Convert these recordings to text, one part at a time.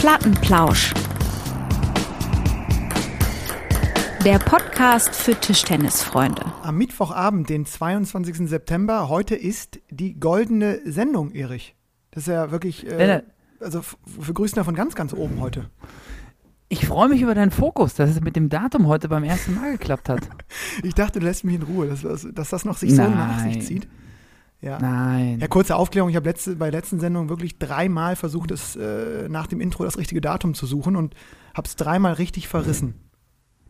Plattenplausch. Der Podcast für Tischtennisfreunde. Am Mittwochabend, den 22. September, heute ist die goldene Sendung, Erich. Das ist ja wirklich, äh, also für Grüßner von ganz, ganz oben heute. Ich freue mich über deinen Fokus, dass es mit dem Datum heute beim ersten Mal geklappt hat. ich dachte, du lässt mich in Ruhe, dass, dass das noch sich Nein. so nach sich zieht. Ja. Nein. Ja, kurze Aufklärung. Ich habe letzte, bei der letzten Sendung wirklich dreimal versucht, es, äh, nach dem Intro das richtige Datum zu suchen und habe es dreimal richtig verrissen.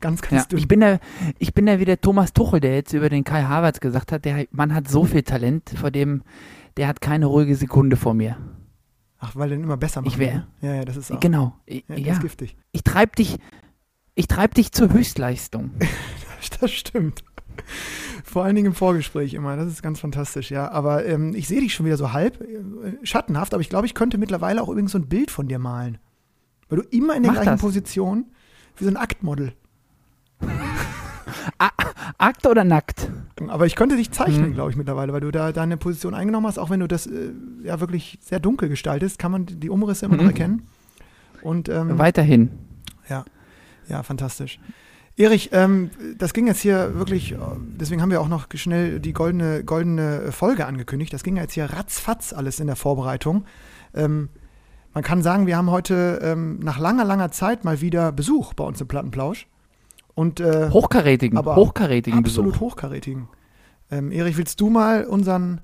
Ganz, ganz ja, dünn. Ich bin, da, ich bin da wie der Thomas Tuchel, der jetzt über den Kai Havertz gesagt hat, der Mann hat so viel Talent, vor dem, der hat keine ruhige Sekunde vor mir. Ach, weil den immer besser macht. Ich wäre. Ja, ja, das ist auch. Genau. Ja, das ja. ist giftig. Ich treibe dich, ich treib dich zur Höchstleistung. das stimmt. Vor allen Dingen im Vorgespräch immer. Das ist ganz fantastisch, ja. Aber ähm, ich sehe dich schon wieder so halb äh, schattenhaft, aber ich glaube, ich könnte mittlerweile auch übrigens so ein Bild von dir malen. Weil du immer in der Mach gleichen das. Position wie so ein Aktmodel. Akt oder nackt? Aber ich könnte dich zeichnen, hm. glaube ich, mittlerweile, weil du da deine Position eingenommen hast. Auch wenn du das äh, ja wirklich sehr dunkel gestaltest, kann man die Umrisse immer mhm. noch erkennen. Und, ähm, Weiterhin. Ja, ja, fantastisch. Erich, ähm, das ging jetzt hier wirklich, deswegen haben wir auch noch schnell die goldene, goldene Folge angekündigt. Das ging jetzt hier ratzfatz alles in der Vorbereitung. Ähm, man kann sagen, wir haben heute ähm, nach langer, langer Zeit mal wieder Besuch bei uns im Plattenplausch. Und, äh, hochkarätigen, aber hochkarätigen absolut Besuch. hochkarätigen. Ähm, Erich, willst du mal unseren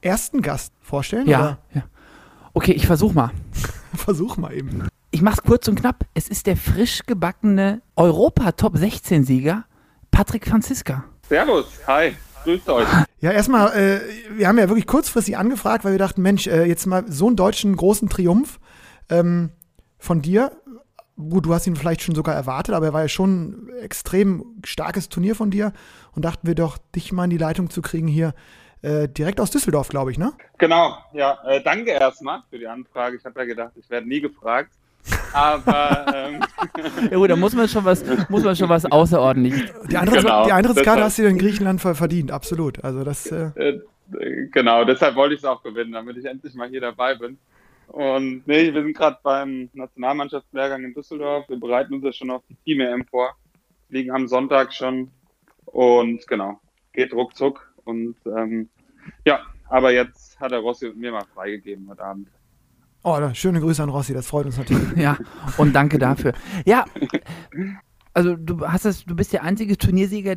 ersten Gast vorstellen? Ja, ja. Okay, ich versuch mal. versuch mal eben. Ich mach's kurz und knapp. Es ist der frisch gebackene Europa-Top-16-Sieger Patrick Franziska. Servus, hi. Grüßt euch. Ja, erstmal, äh, wir haben ja wirklich kurzfristig angefragt, weil wir dachten, Mensch, äh, jetzt mal so einen deutschen großen Triumph ähm, von dir gut, du hast ihn vielleicht schon sogar erwartet, aber er war ja schon ein extrem starkes Turnier von dir und dachten wir doch, dich mal in die Leitung zu kriegen hier. Äh, direkt aus Düsseldorf, glaube ich, ne? Genau, ja. Äh, danke erstmal für die Anfrage. Ich habe ja gedacht, ich werde nie gefragt. Aber ähm, ja gut, da muss man schon was, muss man schon was außerordentliches. Die andere, genau, die Skala hast du in Griechenland verdient, absolut. Also das. Äh, äh genau, deshalb wollte ich es auch gewinnen, damit ich endlich mal hier dabei bin. Und nee, wir sind gerade beim Nationalmannschaftslehrgang in Düsseldorf. Wir bereiten uns ja schon auf die Team-EM vor. Liegen am Sonntag schon. Und genau, geht ruckzuck. Und ähm, ja, aber jetzt hat der Rossi mir mal freigegeben heute Abend. Oh, schöne Grüße an Rossi, das freut uns natürlich. ja, und danke dafür. Ja, also du hast es, du bist der einzige Turniersieger.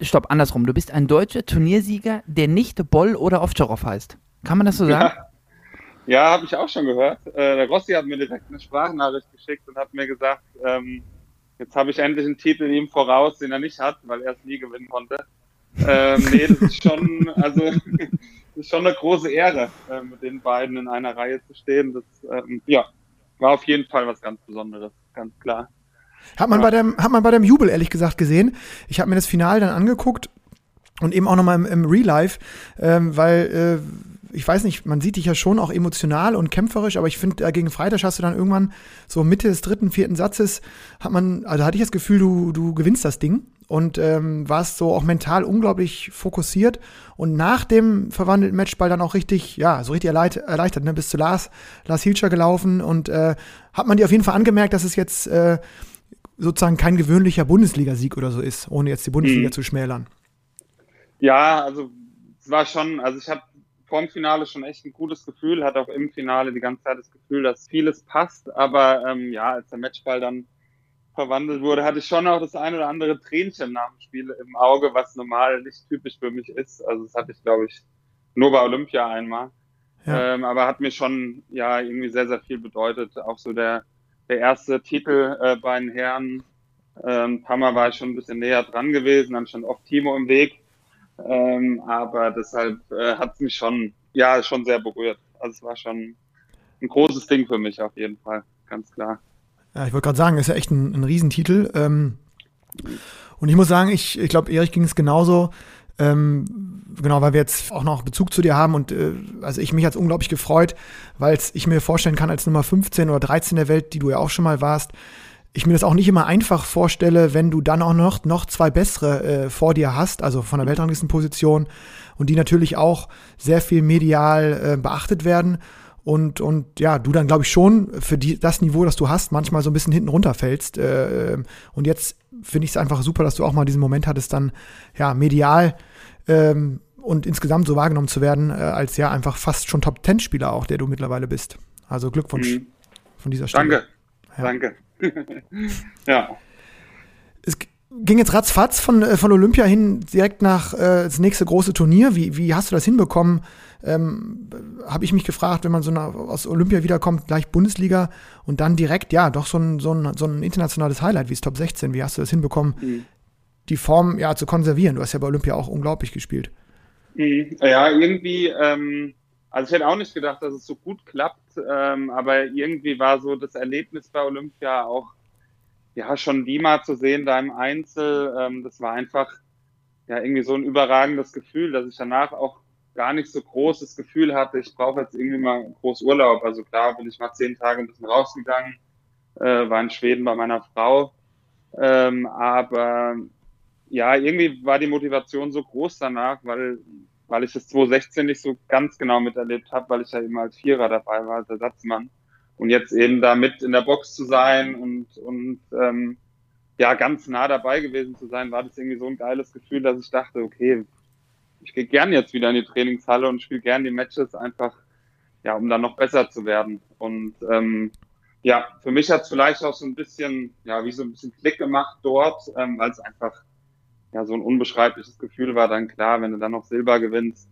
Stopp, andersrum. Du bist ein deutscher Turniersieger, der nicht Boll oder Ovtcharov heißt. Kann man das so sagen? Ja. Ja, habe ich auch schon gehört. Äh, der Rossi hat mir direkt eine Sprachnachricht geschickt und hat mir gesagt, ähm, jetzt habe ich endlich einen Titel ihm voraus, den er nicht hat, weil er es nie gewinnen konnte. Ähm, nee, das ist schon, also das ist schon eine große Ehre, äh, mit den beiden in einer Reihe zu stehen. Das ähm, ja, war auf jeden Fall was ganz Besonderes, ganz klar. Hat man, ja. bei dem, hat man bei dem Jubel ehrlich gesagt gesehen. Ich habe mir das Finale dann angeguckt und eben auch nochmal im, im Real Life, ähm, weil äh, ich weiß nicht, man sieht dich ja schon auch emotional und kämpferisch, aber ich finde, äh, gegen Freitag hast du dann irgendwann so Mitte des dritten, vierten Satzes, hat man, also hatte ich das Gefühl, du, du gewinnst das Ding und ähm, warst so auch mental unglaublich fokussiert und nach dem verwandelten Matchball dann auch richtig, ja, so richtig erleichtert, ne? bis zu Lars, Lars Hilscher gelaufen und äh, hat man dir auf jeden Fall angemerkt, dass es jetzt äh, sozusagen kein gewöhnlicher Bundesligasieg oder so ist, ohne jetzt die Bundesliga mhm. zu schmälern. Ja, also es war schon, also ich habe vorm Finale schon echt ein gutes Gefühl, hat auch im Finale die ganze Zeit das Gefühl, dass vieles passt. Aber ähm, ja, als der Matchball dann verwandelt wurde, hatte ich schon auch das ein oder andere Tränchen nach dem Spiel im Auge, was normal nicht typisch für mich ist. Also das hatte ich, glaube ich, nur bei Olympia einmal. Ja. Ähm, aber hat mir schon ja irgendwie sehr, sehr viel bedeutet. Auch so der, der erste Titel äh, bei den Herren. Ähm, ein paar Mal war ich schon ein bisschen näher dran gewesen, dann stand oft Timo im Weg. Ähm, aber deshalb äh, hat es mich schon, ja, schon sehr berührt. Also es war schon ein großes Ding für mich auf jeden Fall, ganz klar. Ja, ich wollte gerade sagen, ist ja echt ein, ein Riesentitel. Ähm, und ich muss sagen, ich, ich glaube, Erich ging es genauso. Ähm, genau, weil wir jetzt auch noch Bezug zu dir haben und äh, also ich mich jetzt unglaublich gefreut, weil ich mir vorstellen kann, als Nummer 15 oder 13 der Welt, die du ja auch schon mal warst, ich mir das auch nicht immer einfach vorstelle, wenn du dann auch noch, noch zwei bessere äh, vor dir hast, also von der Weltranglistenposition und die natürlich auch sehr viel medial äh, beachtet werden. Und, und ja, du dann, glaube ich, schon für die, das Niveau, das du hast, manchmal so ein bisschen hinten runterfällst. Äh, und jetzt finde ich es einfach super, dass du auch mal diesen Moment hattest, dann ja medial ähm, und insgesamt so wahrgenommen zu werden, äh, als ja einfach fast schon Top-10-Spieler auch, der du mittlerweile bist. Also Glückwunsch mhm. von dieser Stelle. Danke, ja. danke. ja. Es ging jetzt ratzfatz von, äh, von Olympia hin direkt nach äh, das nächste große Turnier. Wie, wie hast du das hinbekommen? Ähm, Habe ich mich gefragt, wenn man so nach, aus Olympia wiederkommt, gleich Bundesliga und dann direkt, ja, doch so ein, so ein, so ein internationales Highlight wie es Top 16. Wie hast du das hinbekommen, mhm. die Form ja zu konservieren? Du hast ja bei Olympia auch unglaublich gespielt. Mhm. Ja, irgendwie, ähm, also ich hätte auch nicht gedacht, dass es so gut klappt, ähm, aber irgendwie war so das Erlebnis bei Olympia auch, ja, schon die mal zu sehen da im Einzel, ähm, das war einfach, ja, irgendwie so ein überragendes Gefühl, dass ich danach auch gar nicht so großes Gefühl hatte, ich brauche jetzt irgendwie mal groß Urlaub. Also klar bin ich mal zehn Tage ein bisschen rausgegangen, äh, war in Schweden bei meiner Frau, ähm, aber ja, irgendwie war die Motivation so groß danach, weil, weil ich das 2016 nicht so ganz genau miterlebt habe, weil ich ja eben als Vierer dabei war, als Ersatzmann. Und jetzt eben da mit in der Box zu sein und, und ähm, ja, ganz nah dabei gewesen zu sein, war das irgendwie so ein geiles Gefühl, dass ich dachte, okay, ich gehe gern jetzt wieder in die Trainingshalle und spiele gern die Matches einfach, ja, um dann noch besser zu werden. Und ähm, ja, für mich hat es vielleicht auch so ein bisschen, ja, wie so ein bisschen Klick gemacht dort, ähm, weil es einfach ja, so ein unbeschreibliches Gefühl war dann klar, wenn du dann noch Silber gewinnst,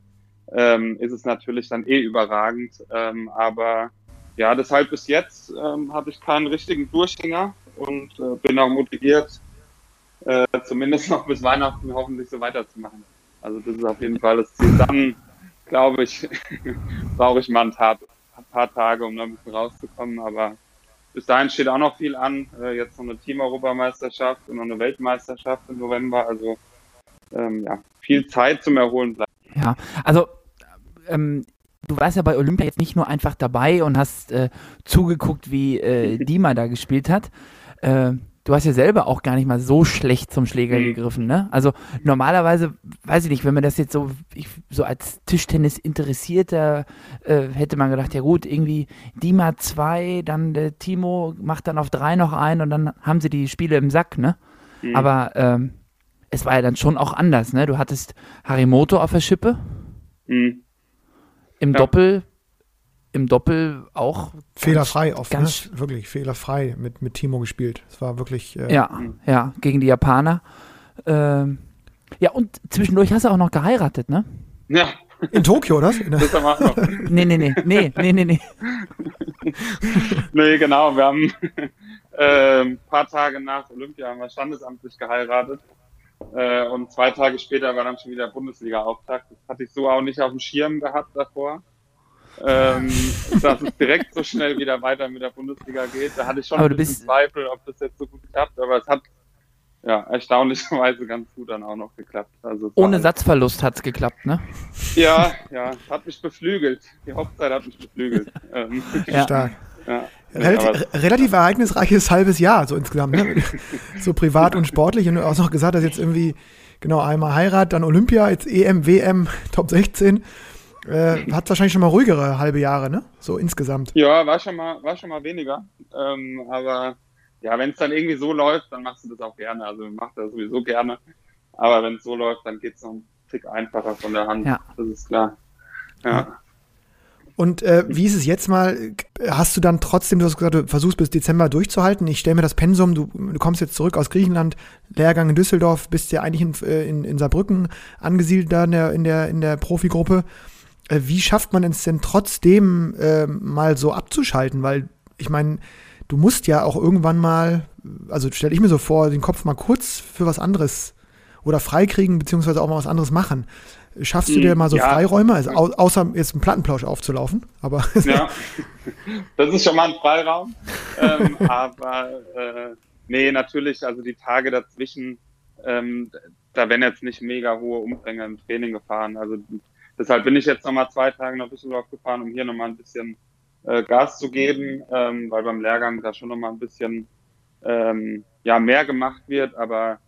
ähm, ist es natürlich dann eh überragend. Ähm, aber ja, deshalb bis jetzt ähm, habe ich keinen richtigen Durchhänger und äh, bin auch motiviert, äh, zumindest noch bis Weihnachten hoffentlich so weiterzumachen. Also das ist auf jeden Fall das Ziel. Dann, glaube ich, brauche ich mal ein paar, ein paar Tage, um da ein bisschen rauszukommen. Aber bis dahin steht auch noch viel an. Äh, jetzt noch eine Team-Europameisterschaft und noch eine Weltmeisterschaft im November. Also ähm, ja, viel Zeit zum Erholen bleibt. Ja, also ähm, du warst ja bei Olympia jetzt nicht nur einfach dabei und hast äh, zugeguckt, wie äh, Dima da gespielt hat. Äh, du hast ja selber auch gar nicht mal so schlecht zum Schläger mhm. gegriffen, ne? Also normalerweise, weiß ich nicht, wenn man das jetzt so, ich, so als Tischtennis interessierter äh, hätte man gedacht, ja gut, irgendwie Dima 2, dann der Timo macht dann auf 3 noch ein und dann haben sie die Spiele im Sack, ne? Mhm. Aber ähm, es war ja dann schon auch anders, ne? Du hattest Harimoto auf der Schippe. Mhm. Im ja. Doppel im Doppel auch. Fehlerfrei oft, ganz ne? wirklich fehlerfrei mit, mit Timo gespielt. Es war wirklich. Äh ja, ja, gegen die Japaner. Ähm, ja, und zwischendurch hast du auch noch geheiratet, ne? Ja. In Tokio, oder? Das haben wir auch noch. nee, nee, nee, nee, nee, nee, nee. nee, genau. Wir haben äh, ein paar Tage nach Olympia haben wir standesamtlich geheiratet. Äh, und zwei Tage später war dann schon wieder Bundesliga-Auftakt. Das hatte ich so auch nicht auf dem Schirm gehabt davor ähm, dass es direkt so schnell wieder weiter mit der Bundesliga geht. Da hatte ich schon aber ein bisschen Zweifel, ob das jetzt so gut klappt, aber es hat ja erstaunlicherweise ganz gut dann auch noch geklappt. Also Ohne halt Satzverlust hat es geklappt, ne? Ja, ja, hat mich beflügelt. Die Hochzeit hat mich beflügelt. Ähm, ja. Stark. Ja. Relativ, relativ, ereignisreiches halbes Jahr, so insgesamt, ne? so privat und sportlich. Und du hast noch gesagt, dass jetzt irgendwie, genau, einmal Heirat, dann Olympia, jetzt EM, WM, Top 16. Äh, hat wahrscheinlich schon mal ruhigere halbe Jahre, ne? So insgesamt. Ja, war schon mal, war schon mal weniger. Ähm, aber ja, wenn es dann irgendwie so läuft, dann machst du das auch gerne. Also macht das sowieso gerne. Aber wenn es so läuft, dann geht es noch ein Tick einfacher von der Hand. Ja. Das ist klar. Ja. Und äh, wie ist es jetzt mal? Hast du dann trotzdem, du hast gesagt, du versuchst bis Dezember durchzuhalten. Ich stelle mir das Pensum, du, du, kommst jetzt zurück aus Griechenland, Lehrgang in Düsseldorf, bist ja eigentlich in, äh, in, in Saarbrücken angesiedelt da in der, in der, in der Profigruppe. Äh, wie schafft man es denn trotzdem äh, mal so abzuschalten? Weil ich meine, du musst ja auch irgendwann mal, also stelle ich mir so vor, den Kopf mal kurz für was anderes oder freikriegen, beziehungsweise auch mal was anderes machen. Schaffst du hm, dir mal so ja. Freiräume, also au außer jetzt einen Plattenplausch aufzulaufen? Aber ja, das ist schon mal ein Freiraum. ähm, aber äh, nee, natürlich, also die Tage dazwischen, ähm, da werden jetzt nicht mega hohe Umfänge im Training gefahren. Also deshalb bin ich jetzt nochmal zwei Tage nach Düsseldorf gefahren, um hier nochmal ein bisschen äh, Gas zu geben, ähm, weil beim Lehrgang da schon nochmal ein bisschen ähm, ja, mehr gemacht wird. Aber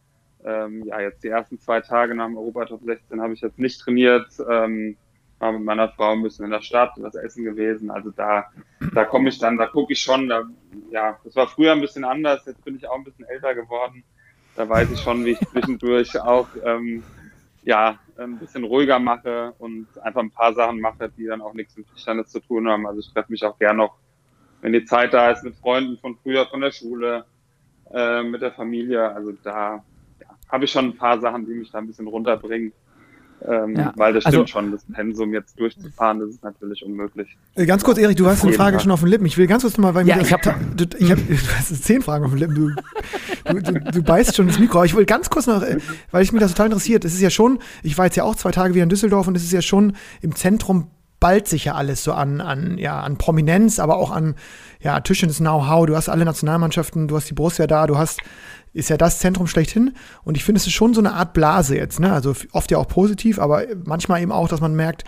ähm, ja, jetzt die ersten zwei Tage nach dem Europa Top 16 habe ich jetzt nicht trainiert. Ähm, war mit meiner Frau ein bisschen in der Stadt, was essen gewesen. Also da, da komme ich dann, da gucke ich schon, da, ja, das war früher ein bisschen anders, jetzt bin ich auch ein bisschen älter geworden. Da weiß ich schon, wie ich zwischendurch auch ähm, ja, ein bisschen ruhiger mache und einfach ein paar Sachen mache, die dann auch nichts mit Tischtennis zu tun haben. Also ich treffe mich auch gern noch, wenn die Zeit da ist, mit Freunden von früher, von der Schule, äh, mit der Familie. Also da ja, habe ich schon ein paar Sachen, die mich da ein bisschen runterbringen. Ähm, ja, weil das stimmt also, schon, das Pensum jetzt durchzufahren, das ist natürlich unmöglich. Äh, ganz kurz, Erik, du hast eine Frage Tag. schon auf den Lippen. Ich will ganz kurz mal, weil ja, ich habe du, ich hab, du hast zehn Fragen auf den Lippen. Du, du, du, beißt schon das Mikro. Aber ich will ganz kurz noch, äh, weil ich mich das total interessiert. Es ist ja schon, ich war jetzt ja auch zwei Tage wieder in Düsseldorf und es ist ja schon im Zentrum ballt sich ja alles so an, an, ja, an Prominenz, aber auch an ja, Tischens Know-how. Du hast alle Nationalmannschaften, du hast die Borussia da, du hast ist ja das Zentrum schlechthin. Und ich finde, es ist schon so eine Art Blase jetzt. Ne? Also oft ja auch positiv, aber manchmal eben auch, dass man merkt,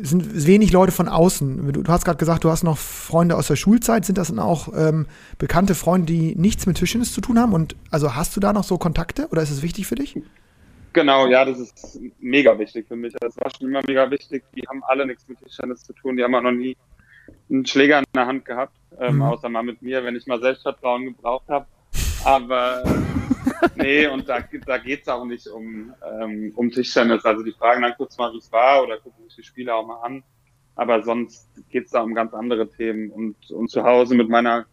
es sind wenig Leute von außen. Du, hast gerade gesagt, du hast noch Freunde aus der Schulzeit. Sind das dann auch ähm, bekannte Freunde, die nichts mit Tischtennis zu tun haben? Und also hast du da noch so Kontakte oder ist es wichtig für dich? Genau, ja, das ist mega wichtig für mich. Das war schon immer mega wichtig. Die haben alle nichts mit Tischtennis zu tun. Die haben auch noch nie einen Schläger in der Hand gehabt, ähm, mhm. außer mal mit mir, wenn ich mal Selbstvertrauen gebraucht habe. Aber nee, und da, da geht es auch nicht um, ähm, um Tischtennis. Also die fragen dann kurz mal, wie es war oder gucken sich die Spiele auch mal an. Aber sonst geht es da um ganz andere Themen. Und, und zu Hause mit meiner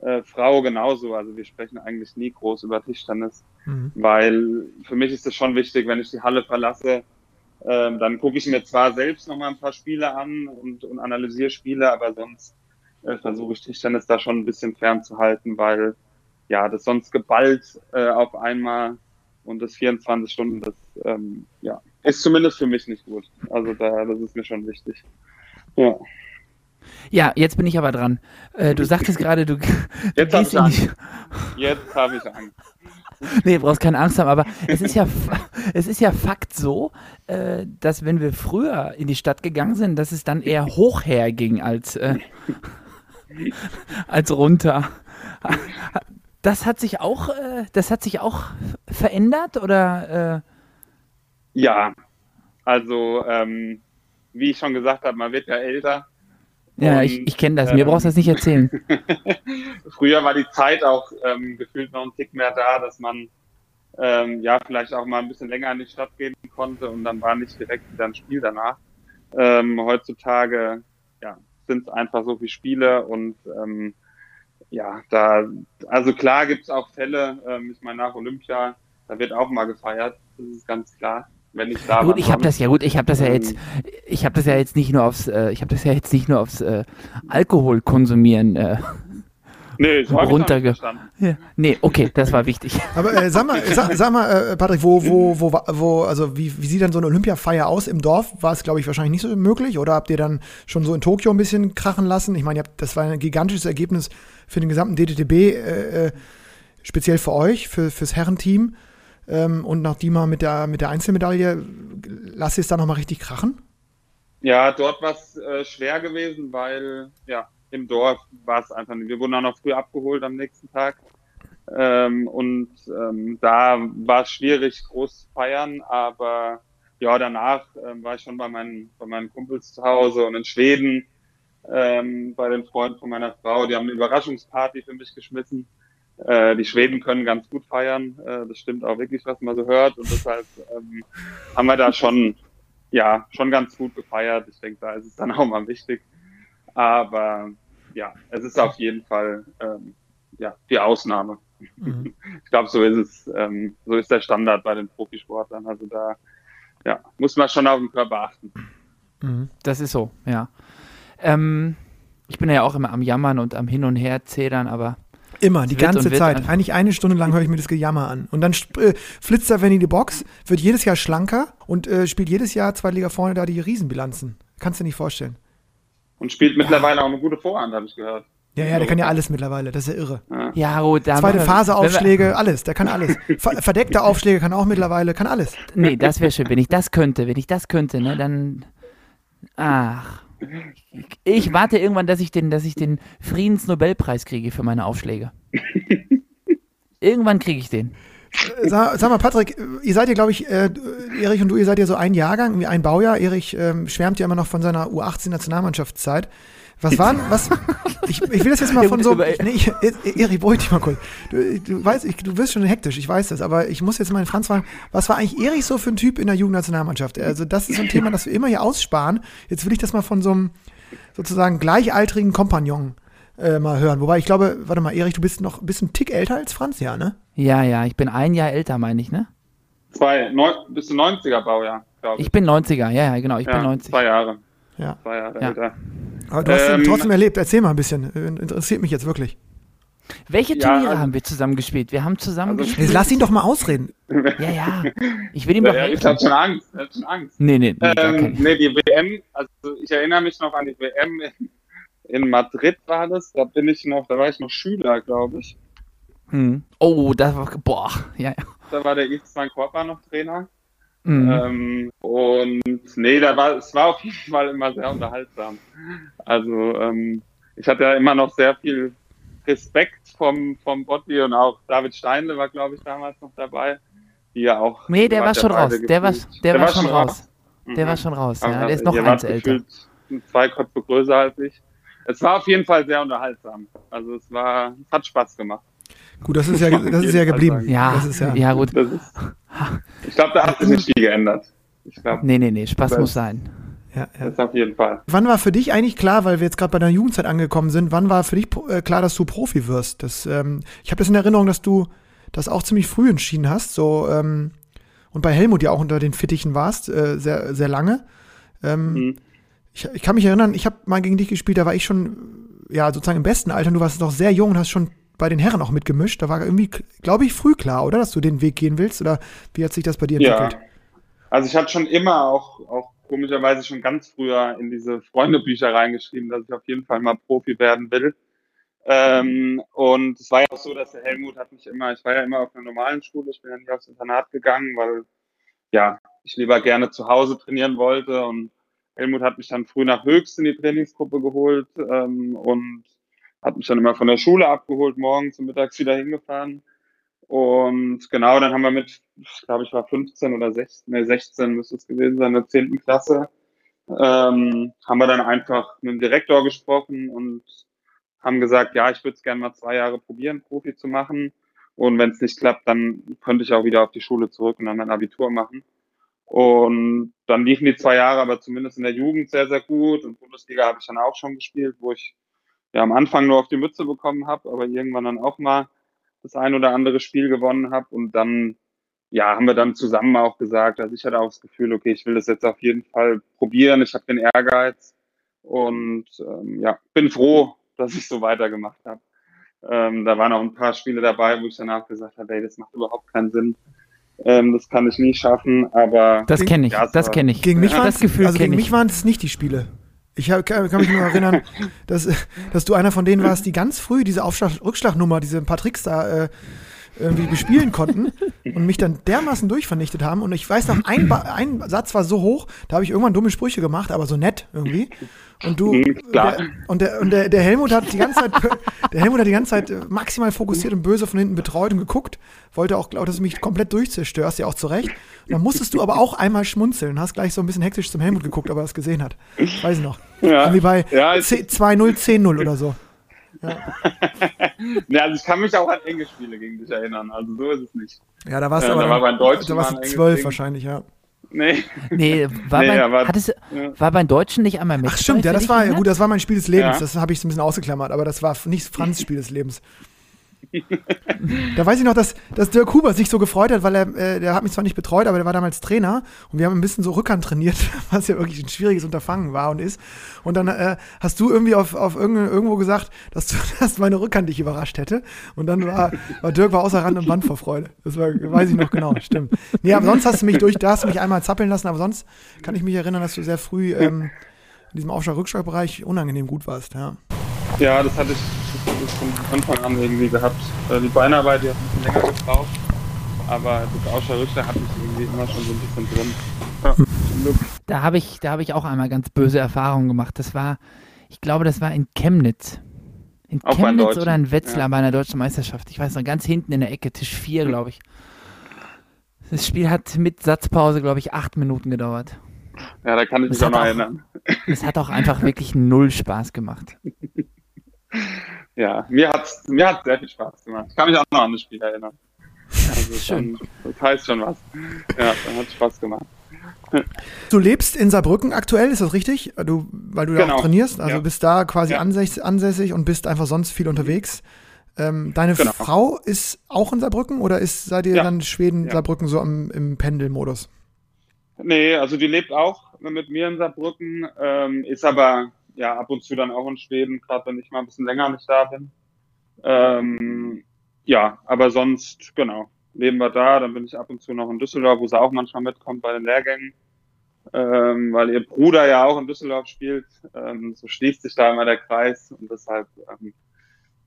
äh, Frau genauso. Also wir sprechen eigentlich nie groß über Tischtennis. Mhm. Weil für mich ist es schon wichtig, wenn ich die Halle verlasse, ähm, dann gucke ich mir zwar selbst noch mal ein paar Spiele an und, und analysiere Spiele, aber sonst äh, versuche ich Tischtennis da schon ein bisschen fernzuhalten, weil ja, das sonst geballt äh, auf einmal und das 24 Stunden, das ähm, ja, ist zumindest für mich nicht gut. Also da, das ist mir schon wichtig. Ja. Ja, jetzt bin ich aber dran. Äh, du sagtest gerade, du, jetzt habe ich Angst. Jetzt habe ich Angst. Nee, du brauchst keine Angst haben, aber es ist ja, es ist ja Fakt so, äh, dass wenn wir früher in die Stadt gegangen sind, dass es dann eher hoch herging als, äh, als runter das hat sich auch, äh, das hat sich auch verändert oder? Äh? Ja, also ähm, wie ich schon gesagt habe, man wird ja älter. Ja, und, ich, ich kenne das. Mir ähm, brauchst du das nicht erzählen. Früher war die Zeit auch ähm, gefühlt noch ein Tick mehr da, dass man ähm, ja vielleicht auch mal ein bisschen länger in die Stadt gehen konnte und dann war nicht direkt wieder ein Spiel danach. Ähm, heutzutage ja, sind es einfach so viele Spiele und ja, da, also klar gibt es auch Fälle, ähm, ich meine nach Olympia, da wird auch mal gefeiert, das ist ganz klar. Wenn ich da gut, ich habe das ja gut, ich habe das ja jetzt, ich habe das ja jetzt nicht nur aufs, äh, ich habe das ja jetzt nicht nur aufs äh, Alkohol konsumieren äh, Nee, so runterge. Ja. Nee, okay, das war wichtig. Aber äh, sag mal, sag, sag mal äh, Patrick, wo, wo, wo, wo, also wie, wie sieht dann so eine Olympiafeier aus im Dorf? War es, glaube ich, wahrscheinlich nicht so möglich? Oder habt ihr dann schon so in Tokio ein bisschen krachen lassen? Ich meine, das war ein gigantisches Ergebnis für den gesamten DTTB, äh, äh, speziell für euch, für, fürs Herrenteam. Ähm, und nachdem mal mit der, mit der Einzelmedaille, lasst ihr es da nochmal richtig krachen? Ja, dort war es äh, schwer gewesen, weil, ja, im Dorf war es einfach nicht. Wir wurden auch noch früh abgeholt am nächsten Tag. Ähm, und ähm, da war es schwierig, groß zu feiern, aber ja, danach ähm, war ich schon bei meinen, bei meinen Kumpels zu Hause und in Schweden ähm, bei den Freunden von meiner Frau. Die haben eine Überraschungsparty für mich geschmissen. Äh, die Schweden können ganz gut feiern. Äh, das stimmt auch wirklich, was man so hört. Und deshalb ähm, haben wir da schon, ja, schon ganz gut gefeiert. Ich denke, da ist es dann auch mal wichtig. Aber ja, es ist auf jeden Fall ähm, ja, die Ausnahme. Mhm. Ich glaube, so ist es, ähm, so ist der Standard bei den Profisportlern. Also da ja, muss man schon auf den Körper achten. Mhm. Das ist so, ja. Ähm, ich bin ja auch immer am Jammern und am Hin und Her zählern, aber Immer, die ganze Zeit. Eigentlich eine Stunde lang höre ich mir das Gejammer an. Und dann äh, flitzt er, wenn in die Box, wird jedes Jahr schlanker und äh, spielt jedes Jahr zwei Liga vorne da die Riesenbilanzen. Kannst du dir nicht vorstellen. Und spielt mittlerweile auch eine gute Vorhand, habe ich gehört. Ja, ja, der kann ja alles mittlerweile, das ist ja irre. Ja, ja gut. Da Zweite Phase Aufschläge, alles, der kann alles. Ver verdeckte Aufschläge kann auch mittlerweile, kann alles. Nee, das wäre schön, wenn ich das könnte, wenn ich das könnte, ne, dann, ach. Ich warte irgendwann, dass ich den, dass ich den Friedensnobelpreis kriege für meine Aufschläge. irgendwann kriege ich den. Sag, sag, mal, Patrick, ihr seid ja, glaube ich, äh, Erich und du, ihr seid ja so ein Jahrgang, ein Baujahr. Erich ähm, schwärmt ja immer noch von seiner U18-Nationalmannschaftszeit. Was waren, was, ich, ich will das jetzt mal von so, nee, ich, Erich, beruhig dich mal kurz. Du, du weißt, ich, du wirst schon hektisch, ich weiß das, aber ich muss jetzt mal den Franz fragen, was war eigentlich Erich so für ein Typ in der Jugendnationalmannschaft? Also das ist so ein Thema, das wir immer hier aussparen. Jetzt will ich das mal von so einem sozusagen gleichaltrigen Kompagnon äh, mal hören. Wobei ich glaube, warte mal, Erich, du bist noch ein bisschen Tick älter als Franz, ja, ne? Ja, ja, ich bin ein Jahr älter, meine ich, ne? Zwei, neun, bist du 90er Baujahr, glaube ich. Ich bin 90er, ja, ja, genau, ich ja, bin 90. Zwei Jahre. Ja. Zwei Jahre ja. älter. Aber du hast ähm, trotzdem erlebt. Erzähl mal ein bisschen. Interessiert mich jetzt wirklich. Welche Turniere ja, also, haben wir zusammen gespielt? Wir haben zusammen also, gespielt. Lass ihn doch mal ausreden. ja, ja. Ich will ihm doch helfen. Ich hab schon Angst. Ich hab schon Angst. Nee, nee, nee, ähm, nee, die WM, also ich erinnere mich noch an die WM in, in Madrid war das. Da bin ich noch, da war ich noch Schüler, glaube ich. Hm. Oh, das war, boah, ja, ja. Da war der Ismail Korpa noch Trainer. Mhm. Ähm, und nee, da war, es war auf jeden Fall immer sehr unterhaltsam. Also ähm, ich hatte ja immer noch sehr viel Respekt vom, vom Botti und auch David Steinle war, glaube ich, damals noch dabei. Die ja auch. Nee, der war schon raus. Der war, der, der, war, schon raus. raus. Der mhm. war schon raus, ja. Der ist noch eins älter. Zwei Köpfe größer als ich. Es war auf jeden Fall sehr unterhaltsam. Also es war, es hat Spaß gemacht. Gut, das ist ja, das ist ja geblieben. Ja, das ist ja, ja gut. Ist, ich glaube, da hat sich nicht viel geändert. Ich glaub, nee, nee, nee, Spaß muss sein. Ja, ja. Das auf jeden Fall. Wann war für dich eigentlich klar, weil wir jetzt gerade bei der Jugendzeit angekommen sind, wann war für dich äh, klar, dass du Profi wirst? Das, ähm, ich habe das in Erinnerung, dass du das auch ziemlich früh entschieden hast, so ähm, und bei Helmut ja auch unter den Fittichen warst, äh, sehr, sehr lange. Ähm, mhm. ich, ich kann mich erinnern, ich habe mal gegen dich gespielt, da war ich schon ja sozusagen im besten Alter, und du warst noch sehr jung und hast schon bei den Herren auch mitgemischt. Da war irgendwie, glaube ich, früh klar, oder, dass du den Weg gehen willst? Oder wie hat sich das bei dir entwickelt? Ja. Also ich hatte schon immer auch, auch komischerweise schon ganz früher in diese Freundebücher reingeschrieben, dass ich auf jeden Fall mal Profi werden will. Ähm, und es war ja auch so, dass der Helmut hat mich immer, ich war ja immer auf einer normalen Schule, ich bin ja nicht aufs Internat gegangen, weil ja, ich lieber gerne zu Hause trainieren wollte und Helmut hat mich dann früh nach Höchst in die Trainingsgruppe geholt ähm, und hat mich dann immer von der Schule abgeholt, morgens und mittags wieder hingefahren. Und genau, dann haben wir mit, ich glaube, ich war 15 oder 16, nee, 16 müsste es gewesen sein, in der 10. Klasse, ähm, haben wir dann einfach mit dem Direktor gesprochen und haben gesagt, ja, ich würde es gerne mal zwei Jahre probieren, Profi zu machen. Und wenn es nicht klappt, dann könnte ich auch wieder auf die Schule zurück und dann mein Abitur machen. Und dann liefen die zwei Jahre aber zumindest in der Jugend sehr, sehr gut. Und Bundesliga habe ich dann auch schon gespielt, wo ich ja am Anfang nur auf die Mütze bekommen habe, aber irgendwann dann auch mal das ein oder andere Spiel gewonnen habe und dann ja, haben wir dann zusammen auch gesagt, also ich hatte auch das Gefühl, okay, ich will das jetzt auf jeden Fall probieren, ich habe den Ehrgeiz und ähm, ja, bin froh, dass ich so weitergemacht habe. Ähm, da waren auch ein paar Spiele dabei, wo ich danach gesagt habe, ey, das macht überhaupt keinen Sinn. Ähm, das kann ich nie schaffen, aber das kenne ich, ja, das kenne ich. Gegen mich ja, das Gefühl, also gegen mich waren es nicht die Spiele. Ich hab, kann, mich nur erinnern, dass, dass du einer von denen warst, die ganz früh diese Aufschlag-Rückschlagnummer, diese paar Tricks da äh, irgendwie bespielen konnten und mich dann dermaßen durchvernichtet haben. Und ich weiß noch, ein, ein Satz war so hoch, da habe ich irgendwann dumme Sprüche gemacht, aber so nett irgendwie. Und du mhm, der, und, der, und der, der Helmut hat die ganze Zeit der Helmut hat die ganze Zeit maximal fokussiert und böse von hinten betreut und geguckt, wollte auch, dass du mich komplett durchzerstörst, ja auch zurecht. Und dann musstest du aber auch einmal schmunzeln, hast gleich so ein bisschen hektisch zum Helmut geguckt, aber er es gesehen hat. Weiß ich noch. Ja. Wie bei ja, 2-0, 10-0 oder so. Ja. ja, also ich kann mich auch an enge Spiele gegen dich erinnern, also so ist es nicht. Ja, da warst du ja, aber da war bei Deutschen da warst du zwölf wahrscheinlich, ja. Nee. Nee, war, nee, bei, aber, hattest, ja. war beim Deutschen nicht einmal mit? Ach stimmt, ja, das war, gut, das war mein Spiel des Lebens, ja. das habe ich so ein bisschen ausgeklammert, aber das war nicht Franz Spiel des Lebens da weiß ich noch, dass, dass Dirk Huber sich so gefreut hat, weil er, äh, der hat mich zwar nicht betreut, aber der war damals Trainer und wir haben ein bisschen so Rückhand trainiert, was ja wirklich ein schwieriges Unterfangen war und ist. Und dann äh, hast du irgendwie auf, auf irgendwo gesagt, dass, du, dass meine Rückhand dich überrascht hätte. Und dann war, war Dirk war außer Rand und Band vor Freude. Das war, weiß ich noch genau, stimmt. Nee, aber sonst hast du mich durch, da hast du mich einmal zappeln lassen, aber sonst kann ich mich erinnern, dass du sehr früh ähm, in diesem Aufschlag-Rückschlag-Bereich unangenehm gut warst, ja. Ja, das hatte ich, das hatte ich von Anfang an irgendwie gehabt. Äh, die Beinarbeit, die hat ein bisschen länger gebraucht, aber das Ausschau hatte ich irgendwie immer schon so ein bisschen drin. Ja, da habe ich, hab ich auch einmal ganz böse Erfahrungen gemacht. Das war, ich glaube, das war in Chemnitz. In auch Chemnitz oder in Wetzlar ja. bei einer deutschen Meisterschaft. Ich weiß noch, ganz hinten in der Ecke, Tisch 4, glaube ich. Das Spiel hat mit Satzpause, glaube ich, acht Minuten gedauert. Ja, da kann ich mich auch noch erinnern. Es hat auch einfach wirklich null Spaß gemacht. Ja, mir hat's, mir hat sehr viel Spaß gemacht. Ich kann mich auch noch an das Spiel erinnern. Also Schön. Schon, das heißt schon was. Ja, dann hat Spaß gemacht. Du lebst in Saarbrücken aktuell, ist das richtig? Du, weil du da Genau. auch trainierst, also Ja. bist da quasi Ja. ansässig, und bist einfach sonst viel unterwegs. Ähm, deine Genau. Frau ist auch in Saarbrücken oder ist seid ihr Ja. dann Schweden. Saarbrücken so im, im Pendelmodus? Nee, also die lebt auch mit mir in Saarbrücken, ähm, ist aber ja ab und zu dann auch in Schweden, gerade wenn ich mal ein bisschen länger nicht da bin. Ähm, ja, aber sonst, genau, leben wir da. Dann bin ich ab und zu noch in Düsseldorf, wo sie auch manchmal mitkommt bei den Lehrgängen. Ähm, weil ihr Bruder ja auch in Düsseldorf spielt. Ähm, so schließt sich da immer der Kreis und deshalb, ähm,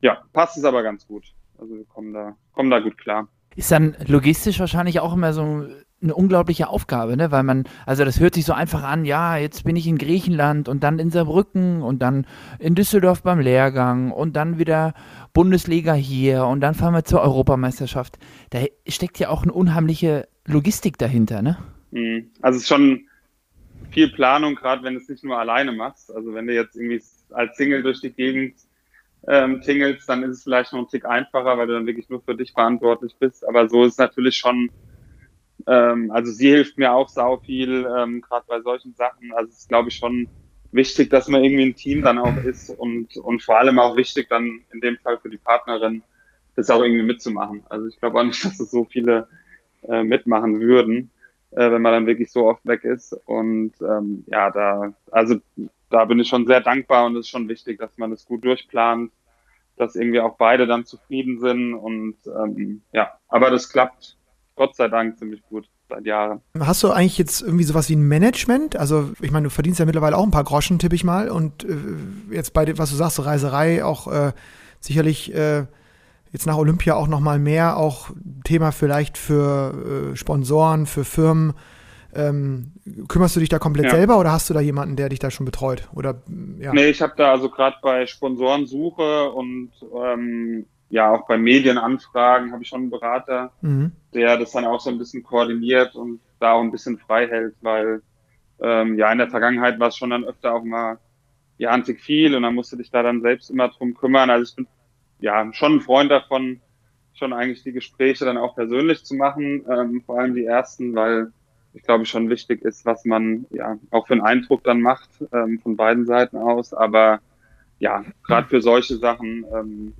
ja, passt es aber ganz gut. Also wir kommen da, kommen da gut klar. Ist dann logistisch wahrscheinlich auch immer so eine unglaubliche Aufgabe, ne? Weil man, also das hört sich so einfach an, ja, jetzt bin ich in Griechenland und dann in Saarbrücken und dann in Düsseldorf beim Lehrgang und dann wieder Bundesliga hier und dann fahren wir zur Europameisterschaft. Da steckt ja auch eine unheimliche Logistik dahinter, ne? Mhm. Also es ist schon viel Planung, gerade wenn du es nicht nur alleine machst. Also wenn du jetzt irgendwie als Single durch die Gegend ähm, tingelst, dann ist es vielleicht noch ein Tick einfacher, weil du dann wirklich nur für dich verantwortlich bist. Aber so ist es natürlich schon, ähm, also sie hilft mir auch sau viel, ähm, gerade bei solchen Sachen. Also es ist, glaube ich, schon wichtig, dass man irgendwie ein Team dann auch ist und, und vor allem auch wichtig dann in dem Fall für die Partnerin, das auch irgendwie mitzumachen. Also ich glaube auch nicht, dass es so viele äh, mitmachen würden äh, wenn man dann wirklich so oft weg ist. Und ähm, ja, da, also da bin ich schon sehr dankbar und es ist schon wichtig, dass man das gut durchplant, dass irgendwie auch beide dann zufrieden sind und ähm, ja, aber das klappt Gott sei Dank ziemlich gut seit Jahren. Hast du eigentlich jetzt irgendwie sowas wie ein Management? Also, ich meine, du verdienst ja mittlerweile auch ein paar Groschen, tippe ich mal. Und äh, jetzt bei dem, was du sagst, so Reiserei, auch äh, sicherlich äh, jetzt nach Olympia auch nochmal mehr, auch Thema vielleicht für äh, Sponsoren, für Firmen. Ähm, kümmerst du dich da komplett Ja. selber oder hast du da jemanden, der dich da schon betreut? Oder ja. Nee, ich habe da also gerade bei Sponsorensuche und ähm, ja auch bei Medienanfragen habe ich schon einen Berater, Mhm. der das dann auch so ein bisschen koordiniert und da auch ein bisschen frei hält, weil ähm, ja in der Vergangenheit war es schon dann öfter auch mal ja antik viel und dann musst du dich da dann selbst immer drum kümmern. Also ich bin ja schon ein Freund davon, schon eigentlich die Gespräche dann auch persönlich zu machen, ähm, vor allem die ersten, weil ich glaube schon wichtig ist, was man ja auch für einen Eindruck dann macht ähm, von beiden Seiten aus. Aber ja, gerade für solche Sachen, ähm,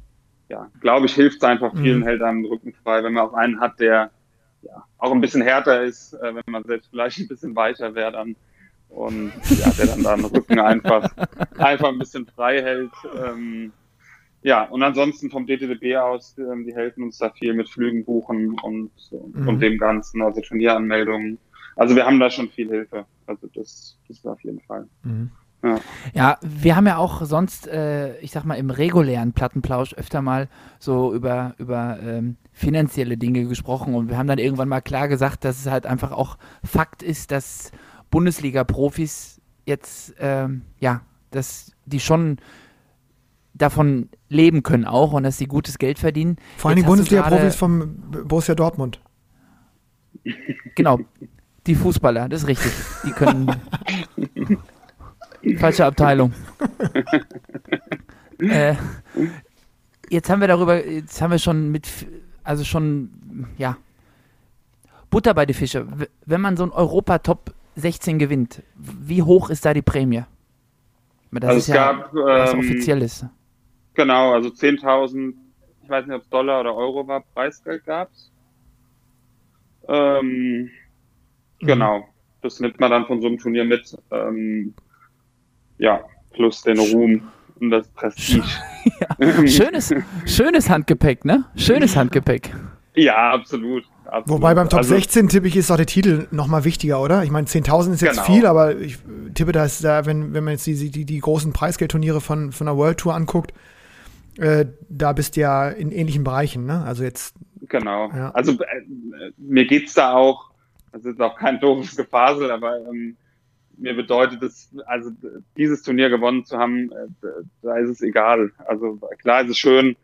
ja, glaube ich, hilft es einfach vielen, Mhm. hält einem den Rücken frei, wenn man auch einen hat, der ja auch ein bisschen härter ist, äh, wenn man selbst vielleicht ein bisschen weicher wäre dann und ja, der dann da den Rücken einfach einfach ein bisschen frei hält. Ähm, ja, und ansonsten vom DTDB aus, ähm, die helfen uns da viel mit Flügen buchen und, Mhm. und dem Ganzen, also Turnieranmeldungen. Also wir haben da schon viel Hilfe. Also das, das ist auf jeden Fall. Mhm. Ja, wir haben ja auch sonst, äh, ich sag mal, im regulären Plattenplausch öfter mal so über, über ähm, finanzielle Dinge gesprochen und wir haben dann irgendwann mal klar gesagt, dass es halt einfach auch Fakt ist, dass Bundesliga-Profis jetzt, ähm, ja, dass die schon davon leben können auch und dass sie gutes Geld verdienen. Vor allem die Bundesliga-Profis vom Borussia Dortmund. Genau, die Fußballer, das ist richtig. Die können. Falsche Abteilung. äh, jetzt haben wir darüber, jetzt haben wir schon mit, also schon, ja, Butter bei die Fische. Wenn man so ein Europa-Top 16 gewinnt, wie hoch ist da die Prämie? Das Also ist es ja gab, was ähm, Offizielles. Genau, also 10.000, ich weiß nicht, ob es Dollar oder Euro war, Preisgeld gab's. Ähm, Genau, das nimmt man dann von so einem Turnier mit. Ähm, ja, plus den Ruhm und das Prestige. Schönes, schönes Handgepäck, ne? Schönes Handgepäck. Ja, absolut. absolut. Wobei beim Top Also, 16 tippe ich, ist auch der Titel nochmal wichtiger, oder? Ich meine, 10.000 ist jetzt Genau. viel, aber ich tippe, dass da, wenn, wenn man jetzt die, die, die großen Preisgeldturniere von, von der World Tour anguckt, äh, da bist du ja in ähnlichen Bereichen, ne? Also jetzt, Genau. Ja. Also äh, mir geht's da auch, das ist auch kein doofes Gefasel, aber ähm, mir bedeutet es, also dieses Turnier gewonnen zu haben, äh, da ist es egal. Also klar ist es schön,